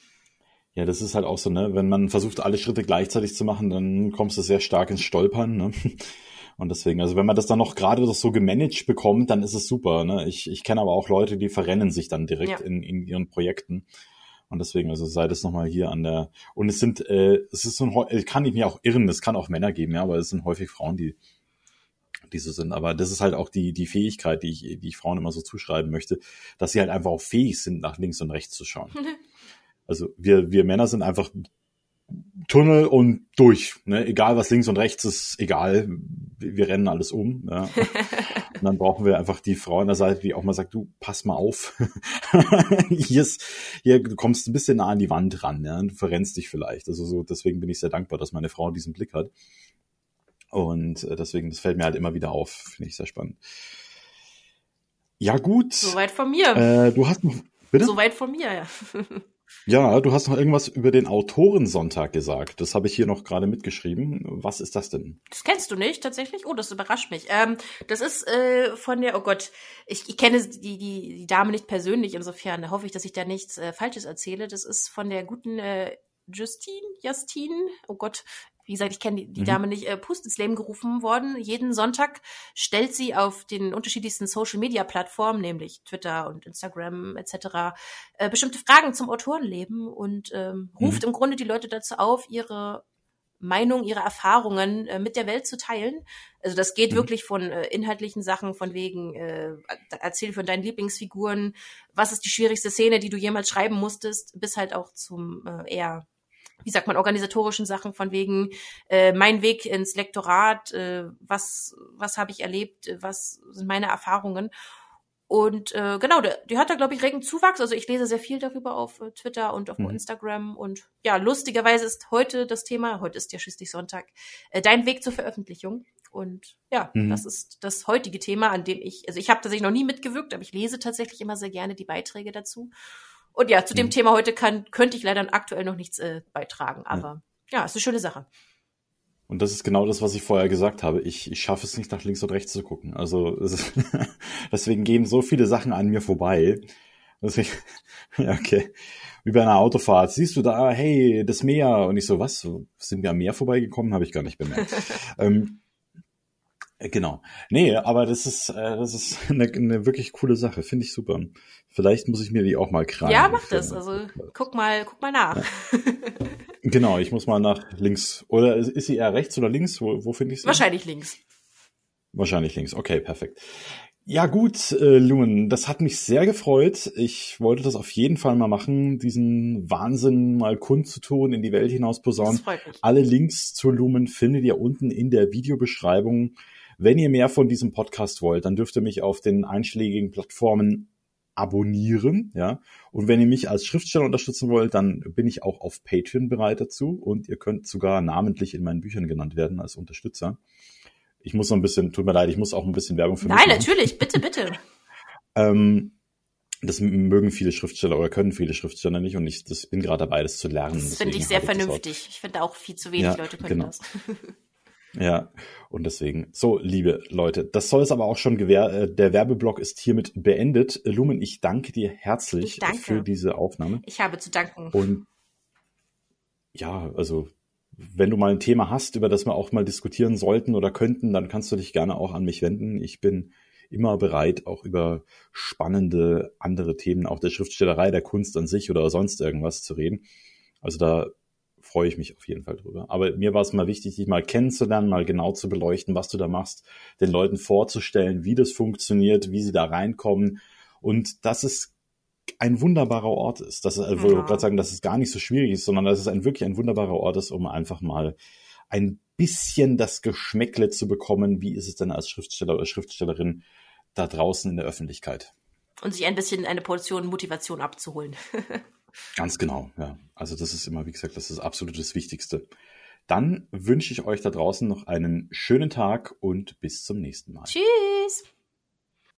Ja, das ist halt auch so, ne? Wenn man versucht, alle Schritte gleichzeitig zu machen, dann kommst du sehr stark ins Stolpern, ne? Und deswegen, also wenn man das dann noch gerade so gemanagt bekommt, dann ist es super. Ne? Ich, ich kenne aber auch Leute, die verrennen sich dann direkt ja. in, in ihren Projekten. Und deswegen, also sei das nochmal hier an der, und es sind, äh, es ist so ein, kann ich mir auch irren, es kann auch Männer geben, ja, aber es sind häufig Frauen, die, die so sind. Aber das ist halt auch die, die Fähigkeit, die ich, die ich Frauen immer so zuschreiben möchte, dass sie halt einfach auch fähig sind, nach links und rechts zu schauen. Also wir, wir Männer sind einfach Tunnel und durch. Ne? Egal was links und rechts ist, egal. Wir, wir rennen alles um. Ja. und dann brauchen wir einfach die Frau an der Seite, die auch mal sagt, du, pass mal auf. hier, ist, hier, du kommst ein bisschen nah an die Wand ran, ja? du verrennst dich vielleicht. Also so, deswegen bin ich sehr dankbar, dass meine Frau diesen Blick hat. Und äh, deswegen, das fällt mir halt immer wieder auf. Finde ich sehr spannend. Ja, gut. Soweit von mir. Äh, du hast noch. Bitte? Soweit von mir, ja. Ja, du hast noch irgendwas über den Autorensonntag gesagt. Das habe ich hier noch gerade mitgeschrieben. Was ist das denn? Das kennst du nicht tatsächlich? Oh, das überrascht mich. Ähm, das ist äh, von der, oh Gott, ich, ich kenne die, die, die Dame nicht persönlich, insofern hoffe ich, dass ich da nichts äh, Falsches erzähle. Das ist von der guten äh, Justine, Justine, oh Gott, wie gesagt, ich kenne die, die mhm. Dame nicht, äh, Pust ins Leben gerufen worden. Jeden Sonntag stellt sie auf den unterschiedlichsten Social-Media-Plattformen, nämlich Twitter und Instagram etc., äh, bestimmte Fragen zum Autorenleben und ähm, ruft mhm. im Grunde die Leute dazu auf, ihre Meinung, ihre Erfahrungen äh, mit der Welt zu teilen. Also das geht mhm. wirklich von äh, inhaltlichen Sachen, von wegen, äh, erzähl von deinen Lieblingsfiguren, was ist die schwierigste Szene, die du jemals schreiben musstest, bis halt auch zum äh, eher wie sagt man, organisatorischen Sachen von wegen äh, mein Weg ins Lektorat, äh, was, was habe ich erlebt, was sind meine Erfahrungen. Und äh, genau, die, die hat da, glaube ich, regen Zuwachs. Also ich lese sehr viel darüber auf äh, Twitter und auf mhm. Instagram. Und ja, lustigerweise ist heute das Thema, heute ist ja schließlich Sonntag, äh, dein Weg zur Veröffentlichung. Und ja, mhm. das ist das heutige Thema, an dem ich, also ich habe tatsächlich noch nie mitgewirkt, aber ich lese tatsächlich immer sehr gerne die Beiträge dazu. Und ja, zu dem mhm. Thema heute kann, könnte ich leider aktuell noch nichts äh, beitragen, aber ja. ja, ist eine schöne Sache. Und das ist genau das, was ich vorher gesagt habe. Ich, ich schaffe es nicht, nach links und rechts zu gucken. Also ist, deswegen gehen so viele Sachen an mir vorbei. Deswegen, ja, okay. Wie bei einer Autofahrt. Siehst du da, hey, das Meer. Und ich so, was? Sind wir am Meer vorbeigekommen? Habe ich gar nicht bemerkt. ähm, äh, genau. Nee, aber das ist, äh, das ist eine, eine wirklich coole Sache. Finde ich super. Vielleicht muss ich mir die auch mal kramen. Ja, mach das. Also guck mal, guck mal nach. Ja. genau, ich muss mal nach links. Oder ist sie eher rechts oder links? Wo, wo finde ich sie? Wahrscheinlich links. Wahrscheinlich links. Okay, perfekt. Ja gut, äh, Lumen, das hat mich sehr gefreut. Ich wollte das auf jeden Fall mal machen, diesen Wahnsinn mal kundzutun, in die Welt hinaus posaunen. Alle Links zur Lumen findet ihr unten in der Videobeschreibung. Wenn ihr mehr von diesem Podcast wollt, dann dürft ihr mich auf den einschlägigen Plattformen abonnieren, ja. Und wenn ihr mich als Schriftsteller unterstützen wollt, dann bin ich auch auf Patreon bereit dazu und ihr könnt sogar namentlich in meinen Büchern genannt werden als Unterstützer. Ich muss noch ein bisschen, tut mir leid, ich muss auch ein bisschen Werbung für Nein, mich Nein, natürlich, bitte, bitte. ähm, das mögen viele Schriftsteller oder können viele Schriftsteller nicht und ich das bin gerade dabei, das zu lernen. Das finde ich sehr vernünftig. Ich finde auch viel zu wenig ja, Leute können genau. das. Ja, und deswegen, so, liebe Leute, das soll es aber auch schon gewähr, äh, der Werbeblock ist hiermit beendet. Lumen, ich danke dir herzlich danke. für diese Aufnahme. Ich habe zu danken. Und ja, also wenn du mal ein Thema hast, über das wir auch mal diskutieren sollten oder könnten, dann kannst du dich gerne auch an mich wenden. Ich bin immer bereit, auch über spannende andere Themen, auch der Schriftstellerei, der Kunst an sich oder sonst irgendwas zu reden. Also da freue ich mich auf jeden Fall drüber. Aber mir war es mal wichtig, dich mal kennenzulernen, mal genau zu beleuchten, was du da machst, den Leuten vorzustellen, wie das funktioniert, wie sie da reinkommen und dass es ein wunderbarer Ort ist. Das äh, ja. wollte gerade sagen, dass es gar nicht so schwierig ist, sondern dass es ein wirklich ein wunderbarer Ort ist, um einfach mal ein bisschen das Geschmäckle zu bekommen, wie ist es denn als Schriftsteller oder Schriftstellerin da draußen in der Öffentlichkeit. Und sich ein bisschen eine Portion Motivation abzuholen. Ganz genau, ja. Also das ist immer, wie gesagt, das ist absolut das Wichtigste. Dann wünsche ich euch da draußen noch einen schönen Tag und bis zum nächsten Mal. Tschüss.